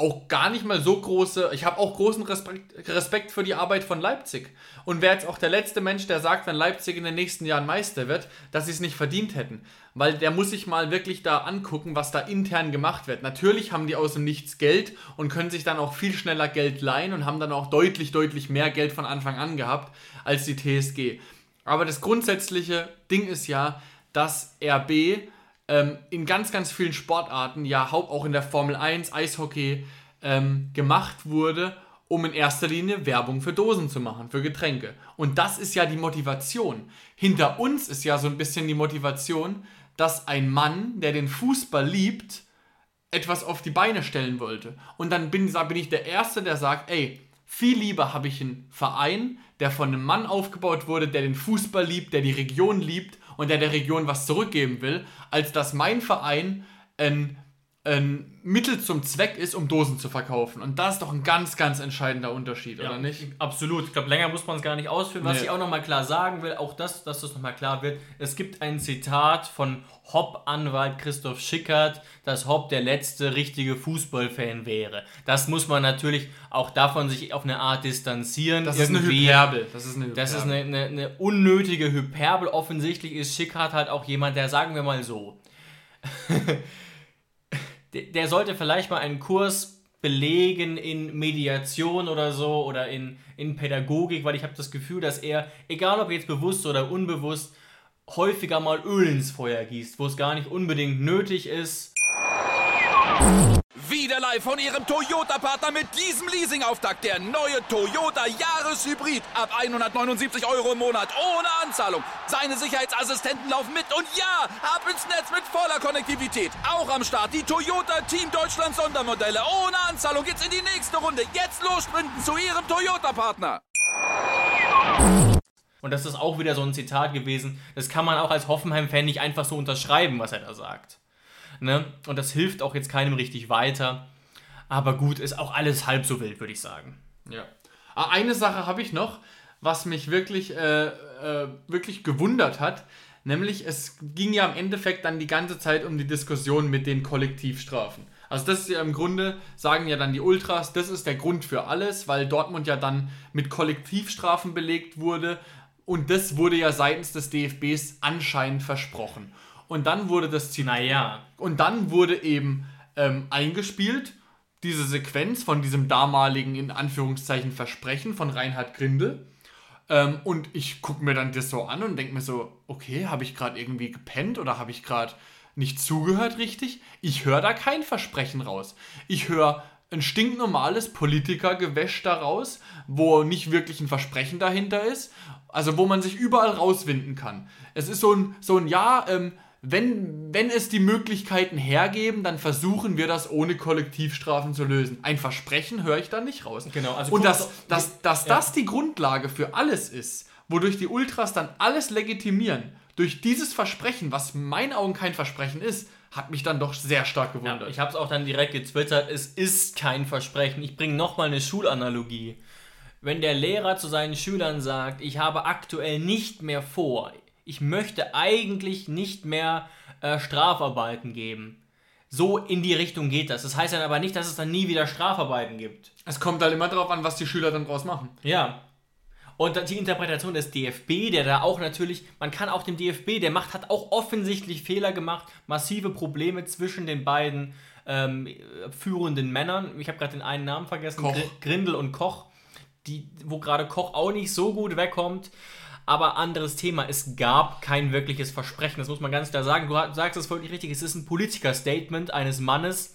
auch gar nicht mal so große, ich habe auch großen Respekt, Respekt für die Arbeit von Leipzig. Und wäre jetzt auch der letzte Mensch, der sagt, wenn Leipzig in den nächsten Jahren Meister wird, dass sie es nicht verdient hätten. Weil der muss sich mal wirklich da angucken, was da intern gemacht wird. Natürlich haben die aus dem Nichts Geld und können sich dann auch viel schneller Geld leihen und haben dann auch deutlich, deutlich mehr Geld von Anfang an gehabt als die TSG. Aber das grundsätzliche Ding ist ja, dass RB ähm, in ganz, ganz vielen Sportarten, ja auch in der Formel 1, Eishockey, ähm, gemacht wurde, um in erster Linie Werbung für Dosen zu machen, für Getränke. Und das ist ja die Motivation. Hinter uns ist ja so ein bisschen die Motivation, dass ein Mann, der den Fußball liebt, etwas auf die Beine stellen wollte. Und dann bin, bin ich der Erste, der sagt, ey, viel lieber habe ich einen Verein, der von einem Mann aufgebaut wurde, der den Fußball liebt, der die Region liebt und der der Region was zurückgeben will, als dass mein Verein ein, ein Mittel zum Zweck ist, um Dosen zu verkaufen. Und das ist doch ein ganz, ganz entscheidender Unterschied, Ja, oder nicht? Absolut. Ich glaube, länger muss man es gar nicht ausführen. Was Nee. ich auch nochmal klar sagen will, auch das, dass das nochmal klar wird, es gibt ein Zitat von Hopp-Anwalt Christoph Schickert, dass Hopp der letzte richtige Fußballfan wäre. Das muss man natürlich auch davon sich auf eine Art distanzieren. Das ist eine Irgendwie. Hyperbel. Das ist eine Hyperbel. Das ist eine, eine, eine unnötige Hyperbel. Offensichtlich ist Schickhardt halt auch jemand, der, sagen wir mal so, [laughs] der, sollte vielleicht mal einen Kurs belegen in Mediation oder so oder in, in Pädagogik, weil ich habe das Gefühl, dass er, egal ob jetzt bewusst oder unbewusst, häufiger mal Öl ins Feuer gießt, wo es gar nicht unbedingt nötig ist. Wieder live von Ihrem Toyota-Partner mit diesem Leasing-Auftakt. Der neue Toyota Jahreshybrid. Ab 179 Euro im Monat. Ohne Anzahlung. Seine Sicherheitsassistenten laufen mit. Und ja, ab ins Netz mit voller Konnektivität. Auch am Start die Toyota Team Deutschland Sondermodelle. Ohne Anzahlung geht's in die nächste Runde. Jetzt los sprinten zu Ihrem Toyota-Partner. Und das ist auch wieder so ein Zitat gewesen. Das kann man auch als Hoffenheim-Fan nicht einfach so unterschreiben, was er da sagt. Ne? Und das hilft auch jetzt keinem richtig weiter. Aber gut, ist auch alles halb so wild, würde ich sagen. Ja. Ah, Eine Sache habe ich noch, was mich wirklich, äh, äh, wirklich gewundert hat. Nämlich, es ging ja im Endeffekt dann die ganze Zeit um die Diskussion mit den Kollektivstrafen. Also das ist ja im Grunde, sagen ja dann die Ultras, das ist der Grund für alles, weil Dortmund ja dann mit Kollektivstrafen belegt wurde. Und das wurde ja seitens des DFBs anscheinend versprochen. Und dann wurde das Zitat Naja, und dann wurde eben ähm, eingespielt, diese Sequenz von diesem damaligen, in Anführungszeichen, Versprechen von Reinhard Grindel. Ähm, und ich gucke mir dann das so an und denke mir so, okay, habe ich gerade irgendwie gepennt oder habe ich gerade nicht zugehört richtig? Ich höre da kein Versprechen raus. Ich höre ein stinknormales Politikergewäsch daraus, wo nicht wirklich ein Versprechen dahinter ist. Also wo man sich überall rauswinden kann. Es ist so ein, so ein ja, ähm, wenn, wenn es die Möglichkeiten hergeben, dann versuchen wir das ohne Kollektivstrafen zu lösen. Ein Versprechen höre ich da nicht raus. Genau, also Und dass, dass, dass Ja. das die Grundlage für alles ist, wodurch die Ultras dann alles legitimieren, durch dieses Versprechen, was in meinen Augen kein Versprechen ist, hat mich dann doch sehr stark Ja, gewundert. ich habe es auch dann direkt getwittert, es ist kein Versprechen. Ich bringe nochmal eine Schulanalogie. Wenn der Lehrer zu seinen Schülern sagt, ich habe aktuell nicht mehr vor, ich möchte eigentlich nicht mehr äh, Strafarbeiten geben. So in die Richtung geht das. Das heißt dann aber nicht, dass es dann nie wieder Strafarbeiten gibt. es kommt halt immer darauf an, was die Schüler dann draus machen. Ja. Und die Interpretation des DFB, der da auch natürlich, man kann auch dem DFB, der macht, hat auch offensichtlich Fehler gemacht, massive Probleme zwischen den beiden ähm, führenden Männern. Ich habe gerade den einen Namen vergessen, Koch. Gr Grindel und Koch, die, wo gerade Koch auch nicht so gut wegkommt. Aber anderes Thema, es gab kein wirkliches Versprechen, das muss man ganz klar sagen. Du sagst es völlig richtig, es ist ein Politiker-Statement eines Mannes,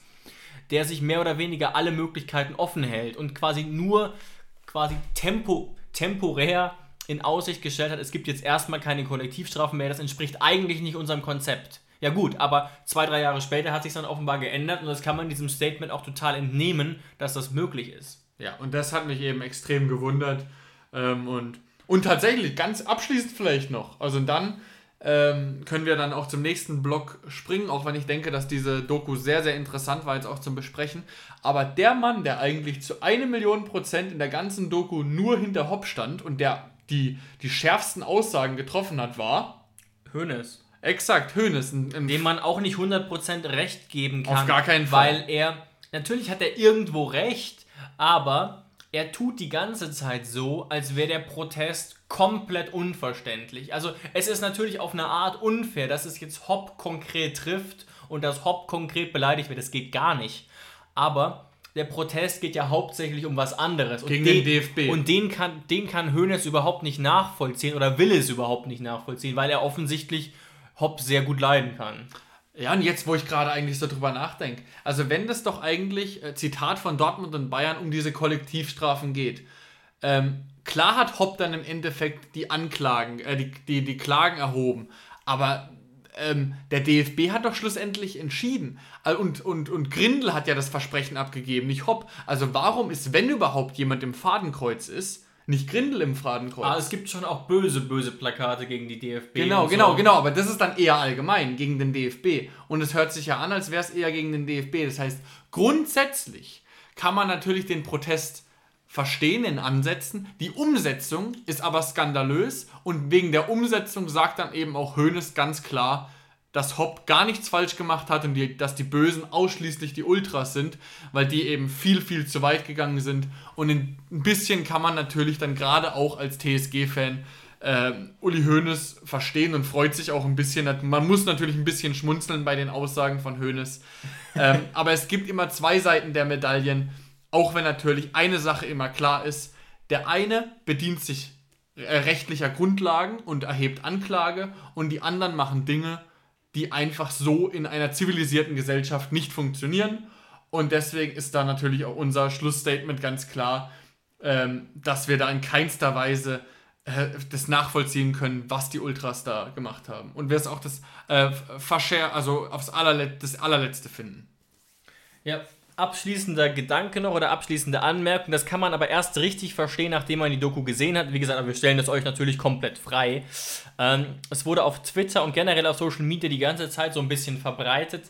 der sich mehr oder weniger alle Möglichkeiten offen hält und quasi nur quasi tempo, temporär in Aussicht gestellt hat, es gibt jetzt erstmal keine Kollektivstrafen mehr, das entspricht eigentlich nicht unserem Konzept. Ja gut, aber zwei, drei Jahre später hat sich dann offenbar geändert und das kann man diesem Statement auch total entnehmen, dass das möglich ist. Ja, und das hat mich eben extrem gewundert. Ähm, und, und tatsächlich, ganz abschließend vielleicht noch. Also dann ähm, können wir dann auch zum nächsten Block springen, auch wenn ich denke, dass diese Doku sehr, sehr interessant war, jetzt auch zum Besprechen. Aber der Mann, der eigentlich zu eine Million Prozent in der ganzen Doku nur hinter Hopp stand und der die, die schärfsten Aussagen getroffen hat, war. Hönes. Exakt, Hönes. Dem man auch nicht 100% recht geben kann. Auf gar keinen Fall. Weil er, natürlich hat er irgendwo recht, aber er tut die ganze Zeit so, als wäre der Protest komplett unverständlich. Also es ist natürlich auf eine Art unfair, dass es jetzt Hopp konkret trifft und dass Hopp konkret beleidigt wird. Das geht gar nicht. Aber der Protest geht ja hauptsächlich um was anderes. Gegen den, den DFB. Und den kann, den kann Hoeneß überhaupt nicht nachvollziehen oder will es überhaupt nicht nachvollziehen, weil er offensichtlich Hopp sehr gut leiden kann. Ja, und jetzt, wo ich gerade eigentlich so drüber nachdenke, also wenn das doch eigentlich, äh, Zitat von Dortmund und Bayern, um diese Kollektivstrafen geht, ähm, klar hat Hopp dann im Endeffekt die Anklagen, äh, die, die, die Klagen erhoben, aber ähm, der DFB hat doch schlussendlich entschieden. Und, und, und Grindel hat ja das Versprechen abgegeben, nicht Hopp. Also warum ist, wenn überhaupt jemand im Fadenkreuz ist, nicht Grindel im Fadenkreuz. Aber es gibt schon auch böse, böse Plakate gegen die DFB. Genau, genau, so. genau. Aber das ist dann eher allgemein gegen den DFB. Und es hört sich ja an, als wäre es eher gegen den DFB. Das heißt, grundsätzlich kann man natürlich den Protest verstehen in Ansätzen. Die Umsetzung ist aber skandalös und wegen der Umsetzung sagt dann eben auch Hoeneß ganz klar, dass Hopp gar nichts falsch gemacht hat und die, dass die Bösen ausschließlich die Ultras sind, weil die eben viel, viel zu weit gegangen sind. Und ein bisschen kann man natürlich dann gerade auch als TSG-Fan äh, Uli Hoeneß verstehen und freut sich auch ein bisschen. Man muss natürlich ein bisschen schmunzeln bei den Aussagen von Hoeneß. ähm, [laughs] aber es gibt immer zwei Seiten der Medaillen, auch wenn natürlich eine Sache immer klar ist. Der eine bedient sich äh, rechtlicher Grundlagen und erhebt Anklage und die anderen machen Dinge, die einfach so in einer zivilisierten Gesellschaft nicht funktionieren. Und deswegen ist da natürlich auch unser Schlussstatement ganz klar, ähm, dass wir da in keinster Weise äh, das nachvollziehen können, was die Ultras da gemacht haben. Und wir es auch das äh, Fascher, also aufs allerlet das allerletzte finden. Ja, abschließender Gedanke noch oder abschließende Anmerkung. Das kann man aber erst richtig verstehen, nachdem man die Doku gesehen hat. Wie gesagt, wir stellen das euch natürlich komplett frei. Ähm, es wurde auf Twitter und generell auf Social Media die ganze Zeit so ein bisschen verbreitet,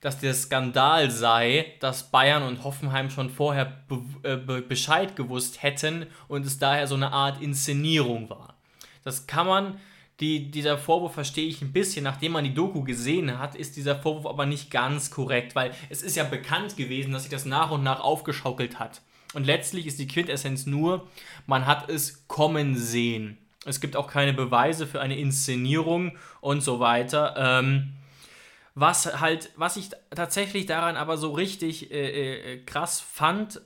dass der Skandal sei, dass Bayern und Hoffenheim schon vorher be äh, be Bescheid gewusst hätten und es daher so eine Art Inszenierung war. Das kann man die, dieser Vorwurf verstehe ich ein bisschen. Nachdem man die Doku gesehen hat, ist dieser Vorwurf aber nicht ganz korrekt, weil es ist ja bekannt gewesen, dass sich das nach und nach aufgeschaukelt hat. Und letztlich ist die Quintessenz nur, man hat es kommen sehen. Es gibt auch keine Beweise für eine Inszenierung und so weiter. Ähm, was halt, was ich tatsächlich daran aber so richtig äh, äh, krass fand,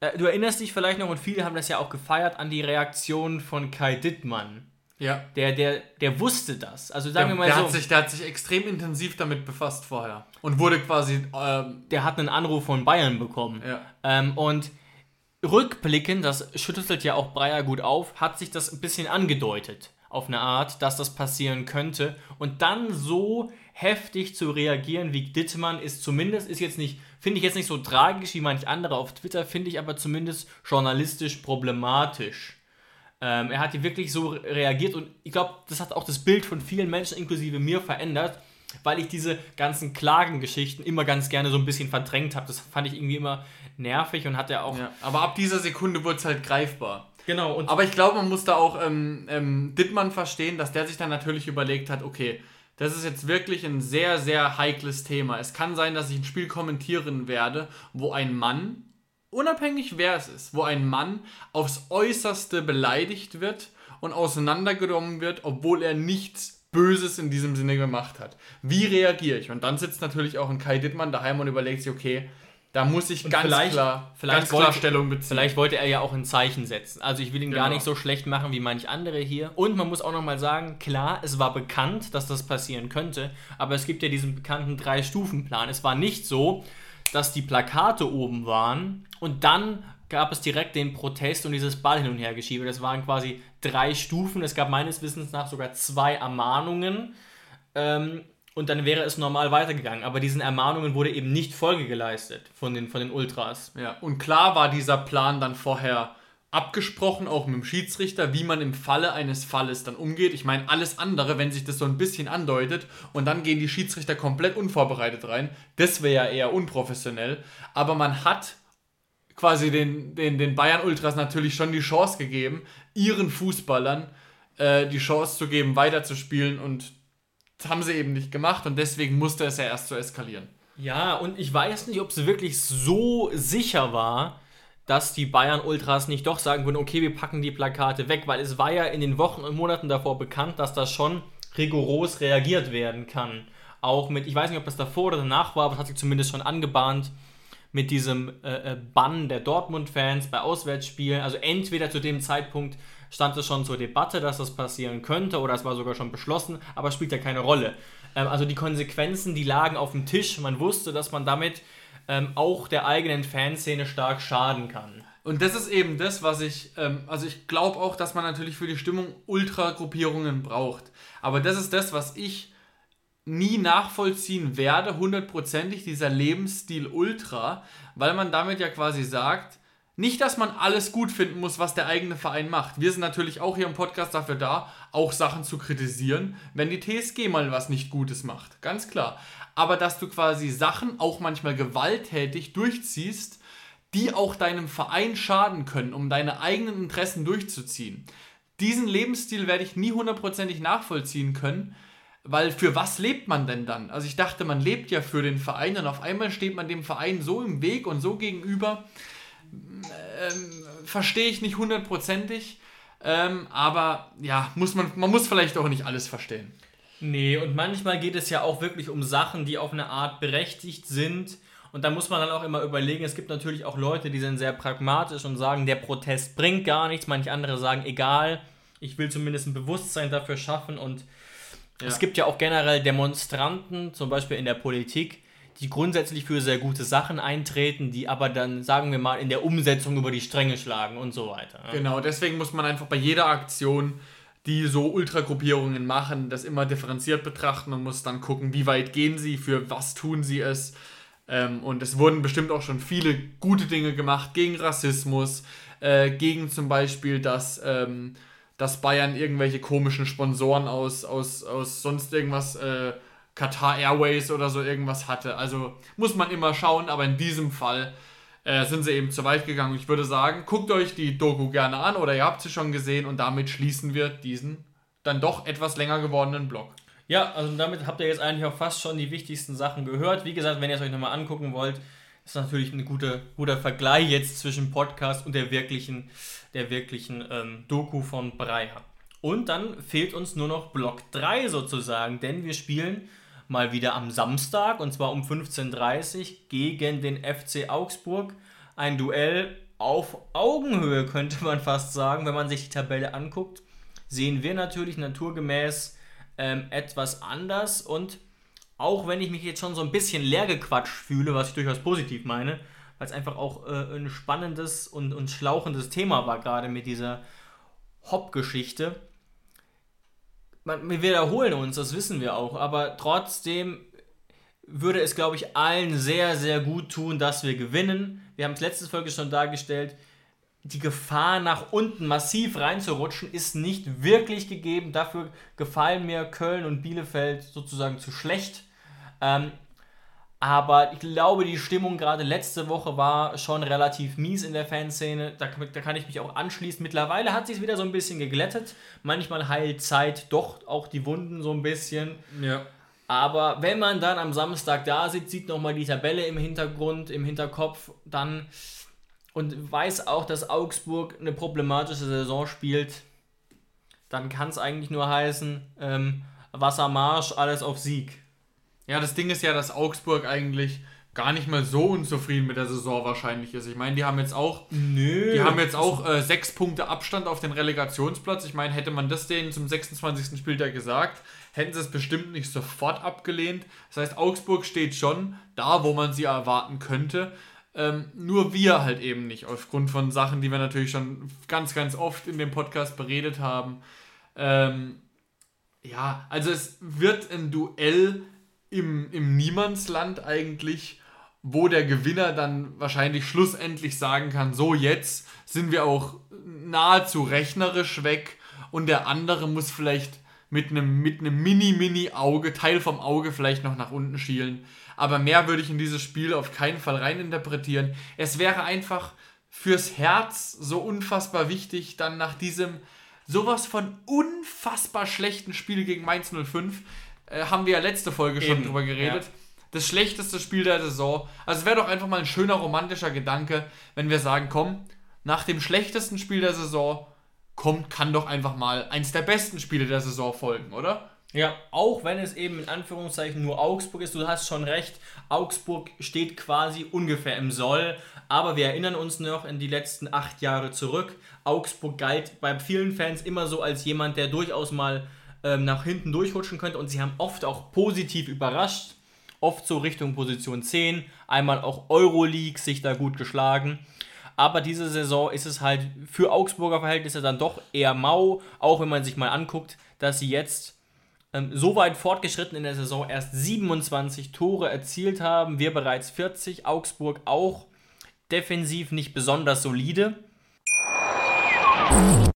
äh, du erinnerst dich vielleicht noch, und viele haben das ja auch gefeiert, an die Reaktion von Kai Dittmann ja. Der, der, der wusste das. Also sagen der, wir mal der so. Hat sich, der hat sich extrem intensiv damit befasst vorher. Und wurde quasi. Ähm, der hat einen Anruf von Bayern bekommen. Ja. Ähm, und rückblickend, das schüttelt ja auch Breyer gut auf, hat sich das ein bisschen angedeutet. Auf eine Art, dass das passieren könnte. Und dann so heftig zu reagieren wie Dittmann ist zumindest, ist jetzt nicht, finde ich jetzt nicht so tragisch wie manch andere auf Twitter, finde ich aber zumindest journalistisch problematisch. Ähm, er hat hier wirklich so reagiert und ich glaube, das hat auch das Bild von vielen Menschen, inklusive mir, verändert, weil ich diese ganzen Klagengeschichten immer ganz gerne so ein bisschen verdrängt habe. Das fand ich irgendwie immer nervig und hat er auch. Ja, aber ab dieser Sekunde wurde es halt greifbar. Genau. aber ich glaube, man muss da auch ähm, ähm, Dittmann verstehen, dass der sich dann natürlich überlegt hat, okay, das ist jetzt wirklich ein sehr, sehr heikles Thema. Es kann sein, dass ich ein Spiel kommentieren werde, wo ein Mann unabhängig wer es ist, wo ein Mann aufs äußerste beleidigt wird und auseinandergenommen wird, obwohl er nichts Böses in diesem Sinne gemacht hat. Wie reagiere ich? Und dann sitzt natürlich auch ein Kai Dittmann daheim und überlegt sich, okay, da muss ich ganz vielleicht, klar, vielleicht ganz wollte, klar Stellung beziehen. Vielleicht wollte er ja auch ein Zeichen setzen. Also ich will ihn genau. gar nicht so schlecht machen wie manch andere hier. Und man muss auch nochmal sagen, klar, es war bekannt, dass das passieren könnte, aber es gibt ja diesen bekannten Drei-Stufen-Plan. Es war nicht so, dass die Plakate oben waren und dann gab es direkt den Protest und dieses Ball hin und her geschiebe. Das waren quasi drei Stufen. Es gab meines Wissens nach sogar zwei Ermahnungen. Ähm, und dann wäre es normal weitergegangen. Aber diesen Ermahnungen wurde eben nicht Folge geleistet von den, von den Ultras. Ja, und klar war dieser Plan dann vorher abgesprochen, auch mit dem Schiedsrichter, wie man im Falle eines Falles dann umgeht. Ich meine, alles andere, wenn sich das so ein bisschen andeutet und dann gehen die Schiedsrichter komplett unvorbereitet rein, das wäre ja eher unprofessionell. Aber man hat quasi den, den, den Bayern-Ultras natürlich schon die Chance gegeben, ihren Fußballern äh, die Chance zu geben, weiterzuspielen und das haben sie eben nicht gemacht und deswegen musste es ja erst so eskalieren. Ja, und ich weiß nicht, ob es wirklich so sicher war, dass die Bayern-Ultras nicht doch sagen würden, okay, wir packen die Plakate weg, weil es war ja in den Wochen und Monaten davor bekannt, dass da schon rigoros reagiert werden kann. Auch mit, ich weiß nicht, ob das davor oder danach war, aber es hat sich zumindest schon angebahnt mit diesem äh, äh Bann der Dortmund-Fans bei Auswärtsspielen. Also entweder zu dem Zeitpunkt stand es schon zur Debatte, dass das passieren könnte oder es war sogar schon beschlossen, aber spielt ja keine Rolle. Ähm, also die Konsequenzen, die lagen auf dem Tisch. Man wusste, dass man damit ähm, auch der eigenen Fanszene stark schaden kann. Und das ist eben das, was ich, ähm, also ich glaube auch, dass man natürlich für die Stimmung Ultragruppierungen braucht. Aber das ist das, was ich nie nachvollziehen werde, hundertprozentig, dieser Lebensstil Ultra, weil man damit ja quasi sagt, nicht, dass man alles gut finden muss, was der eigene Verein macht. Wir sind natürlich auch hier im Podcast dafür da, auch Sachen zu kritisieren, wenn die TSG mal was nicht Gutes macht. Ganz klar. Aber dass du quasi Sachen auch manchmal gewalttätig durchziehst, die auch deinem Verein schaden können, um deine eigenen Interessen durchzuziehen. Diesen Lebensstil werde ich nie hundertprozentig nachvollziehen können, weil für was lebt man denn dann? Also ich dachte, man lebt ja für den Verein und auf einmal steht man dem Verein so im Weg und so gegenüber ähm, verstehe ich nicht hundertprozentig. Ähm, aber ja, muss man, man muss vielleicht auch nicht alles verstehen. Nee, und manchmal geht es ja auch wirklich um Sachen, die auf eine Art berechtigt sind. Und da muss man dann auch immer überlegen, es gibt natürlich auch Leute, die sind sehr pragmatisch und sagen, der Protest bringt gar nichts. Manche andere sagen, egal, ich will zumindest ein Bewusstsein dafür schaffen. Und ja. es gibt ja auch generell Demonstranten, zum Beispiel in der Politik, die grundsätzlich für sehr gute Sachen eintreten, die aber dann, sagen wir mal, in der Umsetzung über die Stränge schlagen und so weiter. Genau, deswegen muss man einfach bei jeder Aktion, die so Ultragruppierungen machen, das immer differenziert betrachten und muss dann gucken, wie weit gehen sie, für was tun sie es. Ähm, und es wurden bestimmt auch schon viele gute Dinge gemacht gegen Rassismus, äh, gegen zum Beispiel, dass, ähm, dass Bayern irgendwelche komischen Sponsoren aus, aus, aus sonst irgendwas. Äh, Qatar Airways oder so irgendwas hatte. Also muss man immer schauen, aber in diesem Fall äh, sind sie eben zu weit gegangen. Ich würde sagen, guckt euch die Doku gerne an oder ihr habt sie schon gesehen und damit schließen wir diesen dann doch etwas länger gewordenen Blog. Ja, also damit habt ihr jetzt eigentlich auch fast schon die wichtigsten Sachen gehört. Wie gesagt, wenn ihr es euch nochmal angucken wollt, ist natürlich ein guter, guter Vergleich jetzt zwischen Podcast und der wirklichen, der wirklichen ähm, Doku von Breyer. Und dann fehlt uns nur noch Block 3 sozusagen, denn wir spielen mal wieder am Samstag und zwar um 15.30 Uhr gegen den FC Augsburg. Ein Duell auf Augenhöhe [laughs] könnte man fast sagen, wenn man sich die Tabelle anguckt. Sehen wir natürlich naturgemäß ähm, etwas anders und auch wenn ich mich jetzt schon so ein bisschen leer gequatscht fühle, was ich durchaus positiv meine, weil es einfach auch äh, ein spannendes und, und schlauchendes Thema war, gerade mit dieser Hop-Geschichte, wir wiederholen uns, das wissen wir auch, aber trotzdem würde es, glaube ich, allen sehr, sehr gut tun, dass wir gewinnen. Wir haben es letzte Folge schon dargestellt, die Gefahr nach unten massiv reinzurutschen ist nicht wirklich gegeben. Dafür gefallen mir Köln und Bielefeld sozusagen zu schlecht. Ähm, aber ich glaube, die Stimmung gerade letzte Woche war schon relativ mies in der Fanszene. Da, da kann ich mich auch anschließen. Mittlerweile hat sich wieder so ein bisschen geglättet. Manchmal heilt Zeit doch auch die Wunden so ein bisschen. Ja. Aber wenn man dann am Samstag da sitzt, sieht nochmal die Tabelle im Hintergrund, im Hinterkopf, dann und weiß auch, dass Augsburg eine problematische Saison spielt, dann kann es eigentlich nur heißen, ähm, Wassermarsch, alles auf Sieg. Ja, das Ding ist ja, dass Augsburg eigentlich gar nicht mal so unzufrieden mit der Saison wahrscheinlich ist. Ich meine, die haben jetzt auch, Nö, die haben jetzt auch äh, sechs Punkte Abstand auf den Relegationsplatz. Ich meine, hätte man das denen zum 26. Spieltag gesagt, hätten sie es bestimmt nicht sofort abgelehnt. Das heißt, Augsburg steht schon da, wo man sie erwarten könnte. Ähm, nur wir halt eben nicht, aufgrund von Sachen, die wir natürlich schon ganz, ganz oft in dem Podcast beredet haben. Ähm, ja, also es wird ein Duell im, im Niemandsland eigentlich, wo der Gewinner dann wahrscheinlich schlussendlich sagen kann, so jetzt sind wir auch nahezu rechnerisch weg und der andere muss vielleicht mit einem mit einem mini mini Auge, Teil vom Auge vielleicht noch nach unten schielen, aber mehr würde ich in dieses Spiel auf keinen Fall reininterpretieren. Es wäre einfach fürs Herz so unfassbar wichtig, dann nach diesem sowas von unfassbar schlechten Spiel gegen Mainz 05, äh, haben wir ja letzte Folge schon Eben, drüber geredet. ja. Das schlechteste Spiel der Saison. Also es wäre doch einfach mal ein schöner romantischer Gedanke, wenn wir sagen, komm, nach dem schlechtesten Spiel der Saison kommt, kann doch einfach mal eins der besten Spiele der Saison folgen, oder? Ja, auch wenn es eben in Anführungszeichen nur Augsburg ist, du hast schon recht, Augsburg steht quasi ungefähr im Soll, aber wir erinnern uns noch in die letzten acht Jahre zurück. Augsburg galt bei vielen Fans immer so als jemand, der durchaus mal ähm, nach hinten durchrutschen könnte. Und sie haben oft auch positiv überrascht, oft so Richtung Position 10, einmal auch Euroleague sich da gut geschlagen. Aber diese Saison ist es halt für Augsburger Verhältnisse dann doch eher mau, auch wenn man sich mal anguckt, dass sie jetzt ähm, so weit fortgeschritten in der Saison erst 27 Tore erzielt haben, wir bereits 40, Augsburg auch defensiv nicht besonders solide.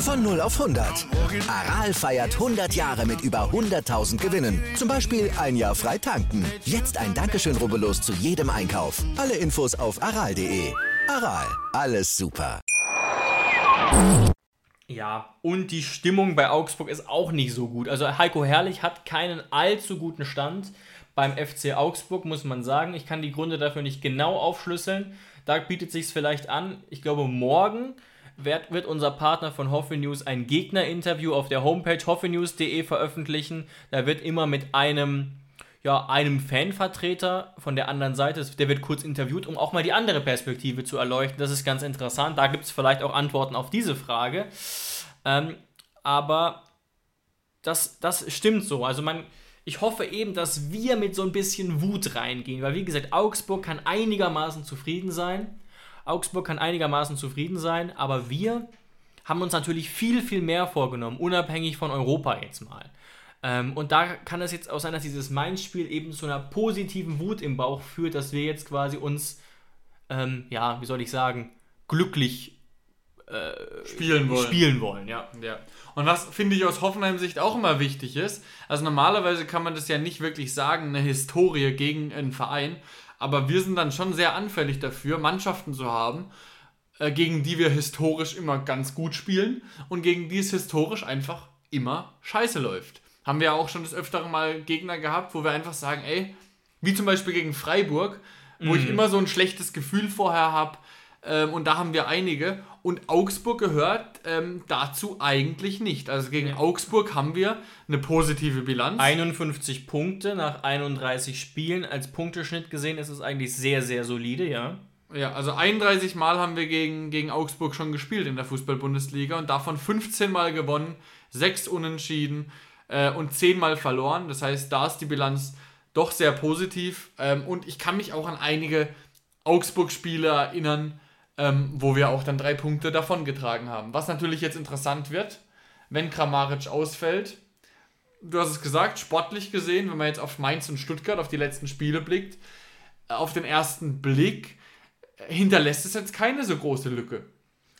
Von 0 auf 100. Aral feiert 100 Jahre mit über 100.000 Gewinnen. Zum Beispiel ein Jahr frei tanken. Jetzt ein Dankeschön, rubbellos zu jedem Einkauf. Alle Infos auf aral.de. Aral, alles super. Ja, und die Stimmung bei Augsburg ist auch nicht so gut. Also Heiko Herrlich hat keinen allzu guten Stand beim FC Augsburg, muss man sagen. Ich kann die Gründe dafür nicht genau aufschlüsseln. Da bietet sich vielleicht an. Ich glaube, morgen wird, wird unser Partner von Hoffe News ein Gegnerinterview auf der Homepage hoffenews.de veröffentlichen. Da wird immer mit einem ja, einem Fanvertreter von der anderen Seite, der wird kurz interviewt, um auch mal die andere Perspektive zu erleuchten. Das ist ganz interessant. Da gibt es vielleicht auch Antworten auf diese Frage. Ähm, aber das, das stimmt so. Also man, ich hoffe eben, dass wir mit so ein bisschen Wut reingehen, weil wie gesagt, Augsburg kann einigermaßen zufrieden sein. Augsburg kann einigermaßen zufrieden sein, aber wir haben uns natürlich viel, viel mehr vorgenommen, unabhängig von Europa jetzt mal. Ähm, und da kann es jetzt auch sein, dass dieses Mainz-Spiel eben zu einer positiven Wut im Bauch führt, dass wir jetzt quasi uns, ähm, ja, wie soll ich sagen, glücklich Spielen wollen. spielen wollen, ja. Ja. Und was finde ich aus Hoffenheim-Sicht auch immer wichtig ist, also normalerweise kann man das ja nicht wirklich sagen, eine Historie gegen einen Verein, aber wir sind dann schon sehr anfällig dafür, Mannschaften zu haben, äh, gegen die wir historisch immer ganz gut spielen und gegen die es historisch einfach immer scheiße läuft. Haben wir ja auch schon des Öfteren mal Gegner gehabt, wo wir einfach sagen, ey, wie zum Beispiel gegen Freiburg, wo ich immer so ein schlechtes Gefühl vorher habe, ähm, und da haben wir einige. Und Augsburg gehört ähm, dazu eigentlich nicht. Also gegen Augsburg haben wir eine positive Bilanz. 51 Punkte nach 31 Spielen. Als Punkteschnitt gesehen ist es eigentlich sehr, sehr solide, ja. Ja, also 31 Mal haben wir gegen, gegen Augsburg schon gespielt in der Fußball-Bundesliga und davon 15 Mal gewonnen, 6 Unentschieden äh, und 10 Mal verloren. Das heißt, da ist die Bilanz doch sehr positiv. Ähm, und ich kann mich auch an einige Augsburg-Spiele erinnern, ähm, wo wir auch dann drei Punkte davongetragen haben. Was natürlich jetzt interessant wird, wenn Kramaric ausfällt. Du hast es gesagt, sportlich gesehen, wenn man jetzt auf Mainz und Stuttgart, auf die letzten Spiele blickt, äh, auf den ersten Blick äh, hinterlässt es jetzt keine so große Lücke.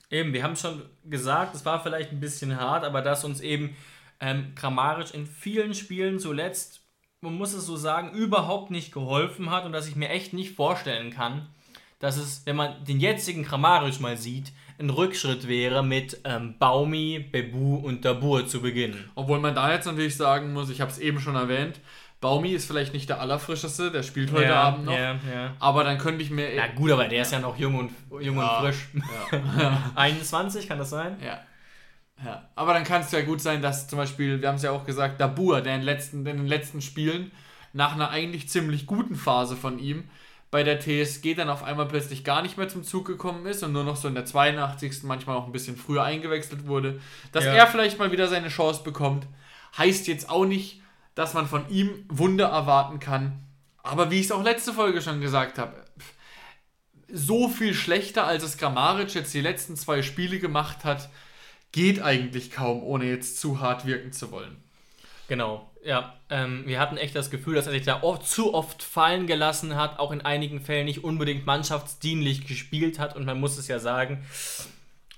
Eben, wir haben schon gesagt, es war vielleicht ein bisschen hart, aber dass uns eben ähm, Kramaric in vielen Spielen zuletzt, man muss es so sagen, überhaupt nicht geholfen hat und dass ich mir echt nicht vorstellen kann, dass es, wenn man den jetzigen Kramaric mal sieht, ein Rückschritt wäre, mit ähm, Baumi, Bebu und Dabur zu beginnen. Obwohl man da jetzt natürlich sagen muss, ich habe es eben schon erwähnt, Baumi ist vielleicht nicht der allerfrischeste, der spielt heute Abend noch. Ja, ja. Aber dann könnte ich mir. Ja gut, aber der ist ja noch jung und, jung Ja. und frisch. 21, [laughs] kann das sein? Ja. ja. Aber dann kann es ja gut sein, dass zum Beispiel, wir haben es ja auch gesagt, Dabur, der in, letzten, in den letzten Spielen nach einer eigentlich ziemlich guten Phase von ihm bei der TSG dann auf einmal plötzlich gar nicht mehr zum Zug gekommen ist und nur noch so in der 82. manchmal auch ein bisschen früher eingewechselt wurde. Dass Ja. er vielleicht mal wieder seine Chance bekommt, heißt jetzt auch nicht, dass man von ihm Wunder erwarten kann. Aber wie ich es auch letzte Folge schon gesagt habe, so viel schlechter, als es Grammaric jetzt die letzten zwei Spiele gemacht hat, geht eigentlich kaum, ohne jetzt zu hart wirken zu wollen. Genau, ja. Ähm, wir hatten echt das Gefühl, dass er sich da oft, zu oft fallen gelassen hat, auch in einigen Fällen nicht unbedingt mannschaftsdienlich gespielt hat. Und man muss es ja sagen,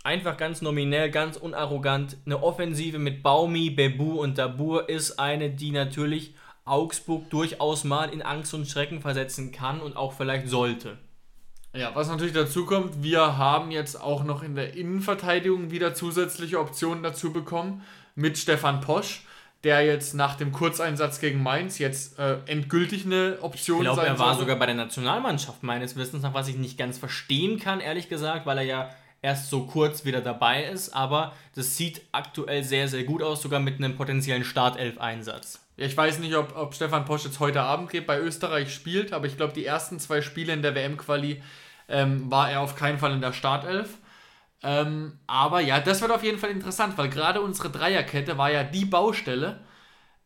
einfach ganz nominell, ganz unarrogant, eine Offensive mit Baumi, Bebu und Dabur ist eine, die natürlich Augsburg durchaus mal in Angst und Schrecken versetzen kann und auch vielleicht sollte. Ja, was natürlich dazu kommt, wir haben jetzt auch noch in der Innenverteidigung wieder zusätzliche Optionen dazu bekommen mit Stefan Posch, der jetzt nach dem Kurzeinsatz gegen Mainz jetzt äh, endgültig eine Option Ich glaube, sein er war sogar bei der Nationalmannschaft meines Wissens nach, was ich nicht ganz verstehen kann, ehrlich gesagt, weil er ja erst so kurz wieder dabei ist. Aber das sieht aktuell sehr, sehr gut aus, sogar mit einem potenziellen Startelf-Einsatz. Ja, ich weiß nicht, ob, ob Stefan Posch jetzt heute Abend bei Österreich spielt, aber ich glaube, die ersten zwei Spiele in der WM-Quali ähm, war er auf keinen Fall in der Startelf. Ähm, aber ja, das wird auf jeden Fall interessant, weil gerade unsere Dreierkette war ja die Baustelle,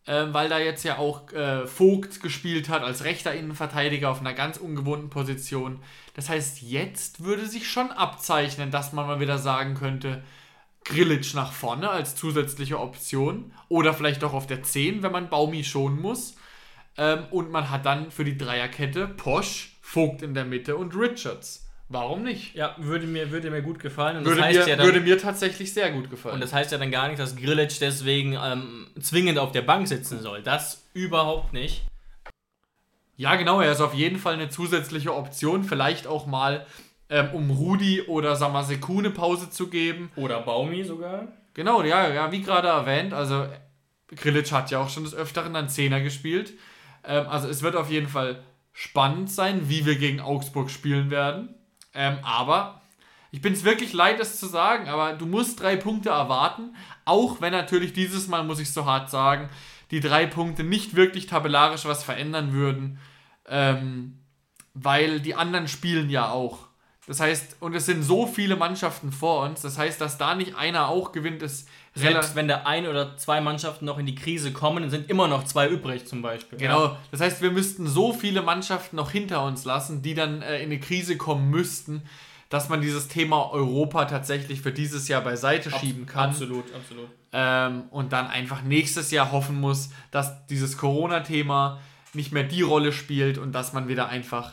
ähm, weil da jetzt ja auch äh, Vogt gespielt hat als rechter Innenverteidiger auf einer ganz ungewohnten Position. Das heißt, jetzt würde sich schon abzeichnen, dass man mal wieder sagen könnte, Grillitsch nach vorne als zusätzliche Option oder vielleicht auch auf der 10, wenn man Baumi schonen muss. Ähm, und man hat dann für die Dreierkette Posch, Vogt in der Mitte und Richards. Warum nicht? Ja, würde mir, würde mir gut gefallen. Und Würde, das heißt mir, ja dann, würde mir tatsächlich sehr gut gefallen. und das heißt ja dann gar nicht, dass Grillitsch deswegen ähm, zwingend auf der Bank sitzen soll. Das überhaupt nicht. ja, genau, er ist auf jeden Fall eine zusätzliche Option. Vielleicht auch mal, ähm, um Rudi oder Samaseku eine Pause zu geben. Oder Baumi sogar. Genau, ja, ja, wie gerade erwähnt, also Grilic hat ja auch schon des Öfteren dann Zehner gespielt. Ähm, also es wird auf jeden Fall spannend sein, wie wir gegen Augsburg spielen werden. Ähm, aber ich bin es wirklich leid, das zu sagen, aber du musst drei Punkte erwarten, auch wenn natürlich dieses Mal, muss ich so hart sagen, die drei Punkte nicht wirklich tabellarisch was verändern würden, ähm, weil die anderen spielen ja auch. Das heißt, und es sind so viele Mannschaften vor uns, das heißt, dass da nicht einer auch gewinnt, ist Selbst wenn da ein oder zwei Mannschaften noch in die Krise kommen, dann sind immer noch zwei übrig zum Beispiel. Genau, das heißt, wir müssten so viele Mannschaften noch hinter uns lassen, die dann äh, in eine Krise kommen müssten, dass man dieses Thema Europa tatsächlich für dieses Jahr beiseite schieben kann. Absolut, absolut. Ähm, und dann einfach nächstes Jahr hoffen muss, dass dieses Corona-Thema nicht mehr die Rolle spielt und dass man wieder einfach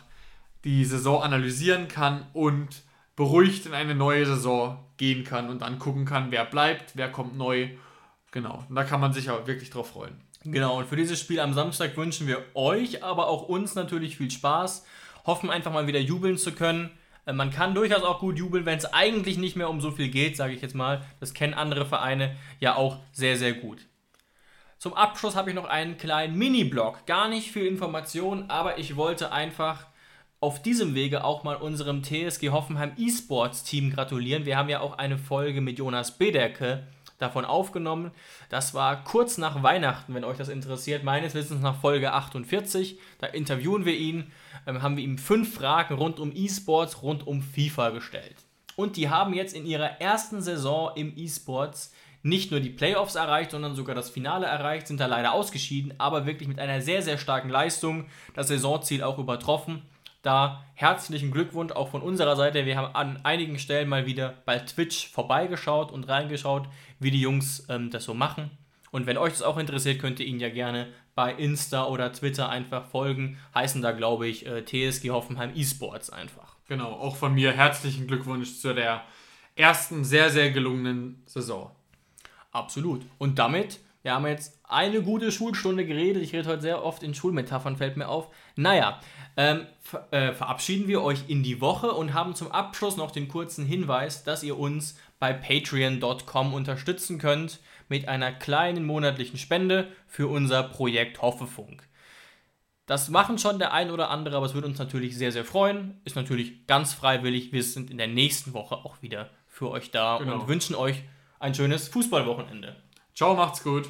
die Saison analysieren kann und beruhigt in eine neue Saison gehen kann und dann gucken kann, wer bleibt, wer kommt neu. Genau, und da kann man sich auch wirklich drauf freuen. Genau, und für dieses Spiel am Samstag wünschen wir euch, aber auch uns natürlich viel Spaß. Hoffen einfach mal wieder jubeln zu können. Äh, Man kann durchaus auch gut jubeln, wenn es eigentlich nicht mehr um so viel geht, sage ich jetzt mal. Das kennen andere Vereine ja auch sehr, sehr gut. Zum Abschluss habe ich noch einen kleinen Mini-Blog. Gar nicht viel Information, aber ich wollte einfach auf diesem Wege auch mal unserem TSG Hoffenheim E-Sports Team gratulieren. Wir haben ja auch eine Folge mit Jonas Bedecke davon aufgenommen. Das war kurz nach Weihnachten, wenn euch das interessiert. Meines Wissens nach Folge 48. Da interviewen wir ihn, ähm, haben wir ihm fünf Fragen rund um E-Sports, rund um FIFA gestellt. Und die haben jetzt in ihrer ersten Saison im E-Sports nicht nur die Playoffs erreicht, sondern sogar das Finale erreicht, sind da leider ausgeschieden, aber wirklich mit einer sehr, sehr starken Leistung das Saisonziel auch übertroffen. Da herzlichen Glückwunsch auch von unserer Seite. Wir haben an einigen Stellen mal wieder bei Twitch vorbeigeschaut und reingeschaut, wie die Jungs ähm, das so machen. Und wenn euch das auch interessiert, könnt ihr ihnen ja gerne bei Insta oder Twitter einfach folgen. Heißen da, glaube ich, äh, TSG Hoffenheim eSports einfach. Genau, auch von mir herzlichen Glückwunsch zu der ersten sehr, sehr gelungenen Saison. Absolut. Und damit, wir haben jetzt eine gute Schulstunde geredet. Ich rede heute sehr oft in Schulmetaphern, fällt mir auf. Naja, ähm, ver äh, verabschieden wir euch in die Woche und haben zum Abschluss noch den kurzen Hinweis, dass ihr uns bei patreon.com unterstützen könnt mit einer kleinen monatlichen Spende für unser Projekt Hoffefunk. Das machen schon der ein oder andere, aber es würde uns natürlich sehr, sehr freuen. Ist natürlich ganz freiwillig. Wir sind in der nächsten Woche auch wieder für euch da Genau. und wünschen euch ein schönes Fußballwochenende. Ciao, macht's gut.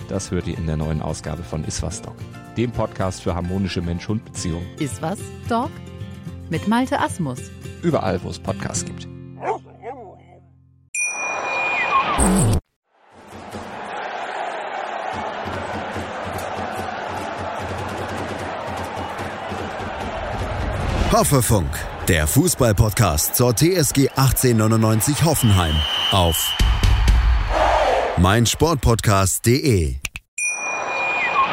das hört ihr in der neuen Ausgabe von Iswas Dog, dem Podcast für harmonische Mensch-Hund-Beziehungen. Iswas Dog? Mit Malte Asmus. Überall, wo es Podcasts gibt. Hoffefunk, der Fußballpodcast zur TSG 1899 Hoffenheim auf meinsportpodcast.de.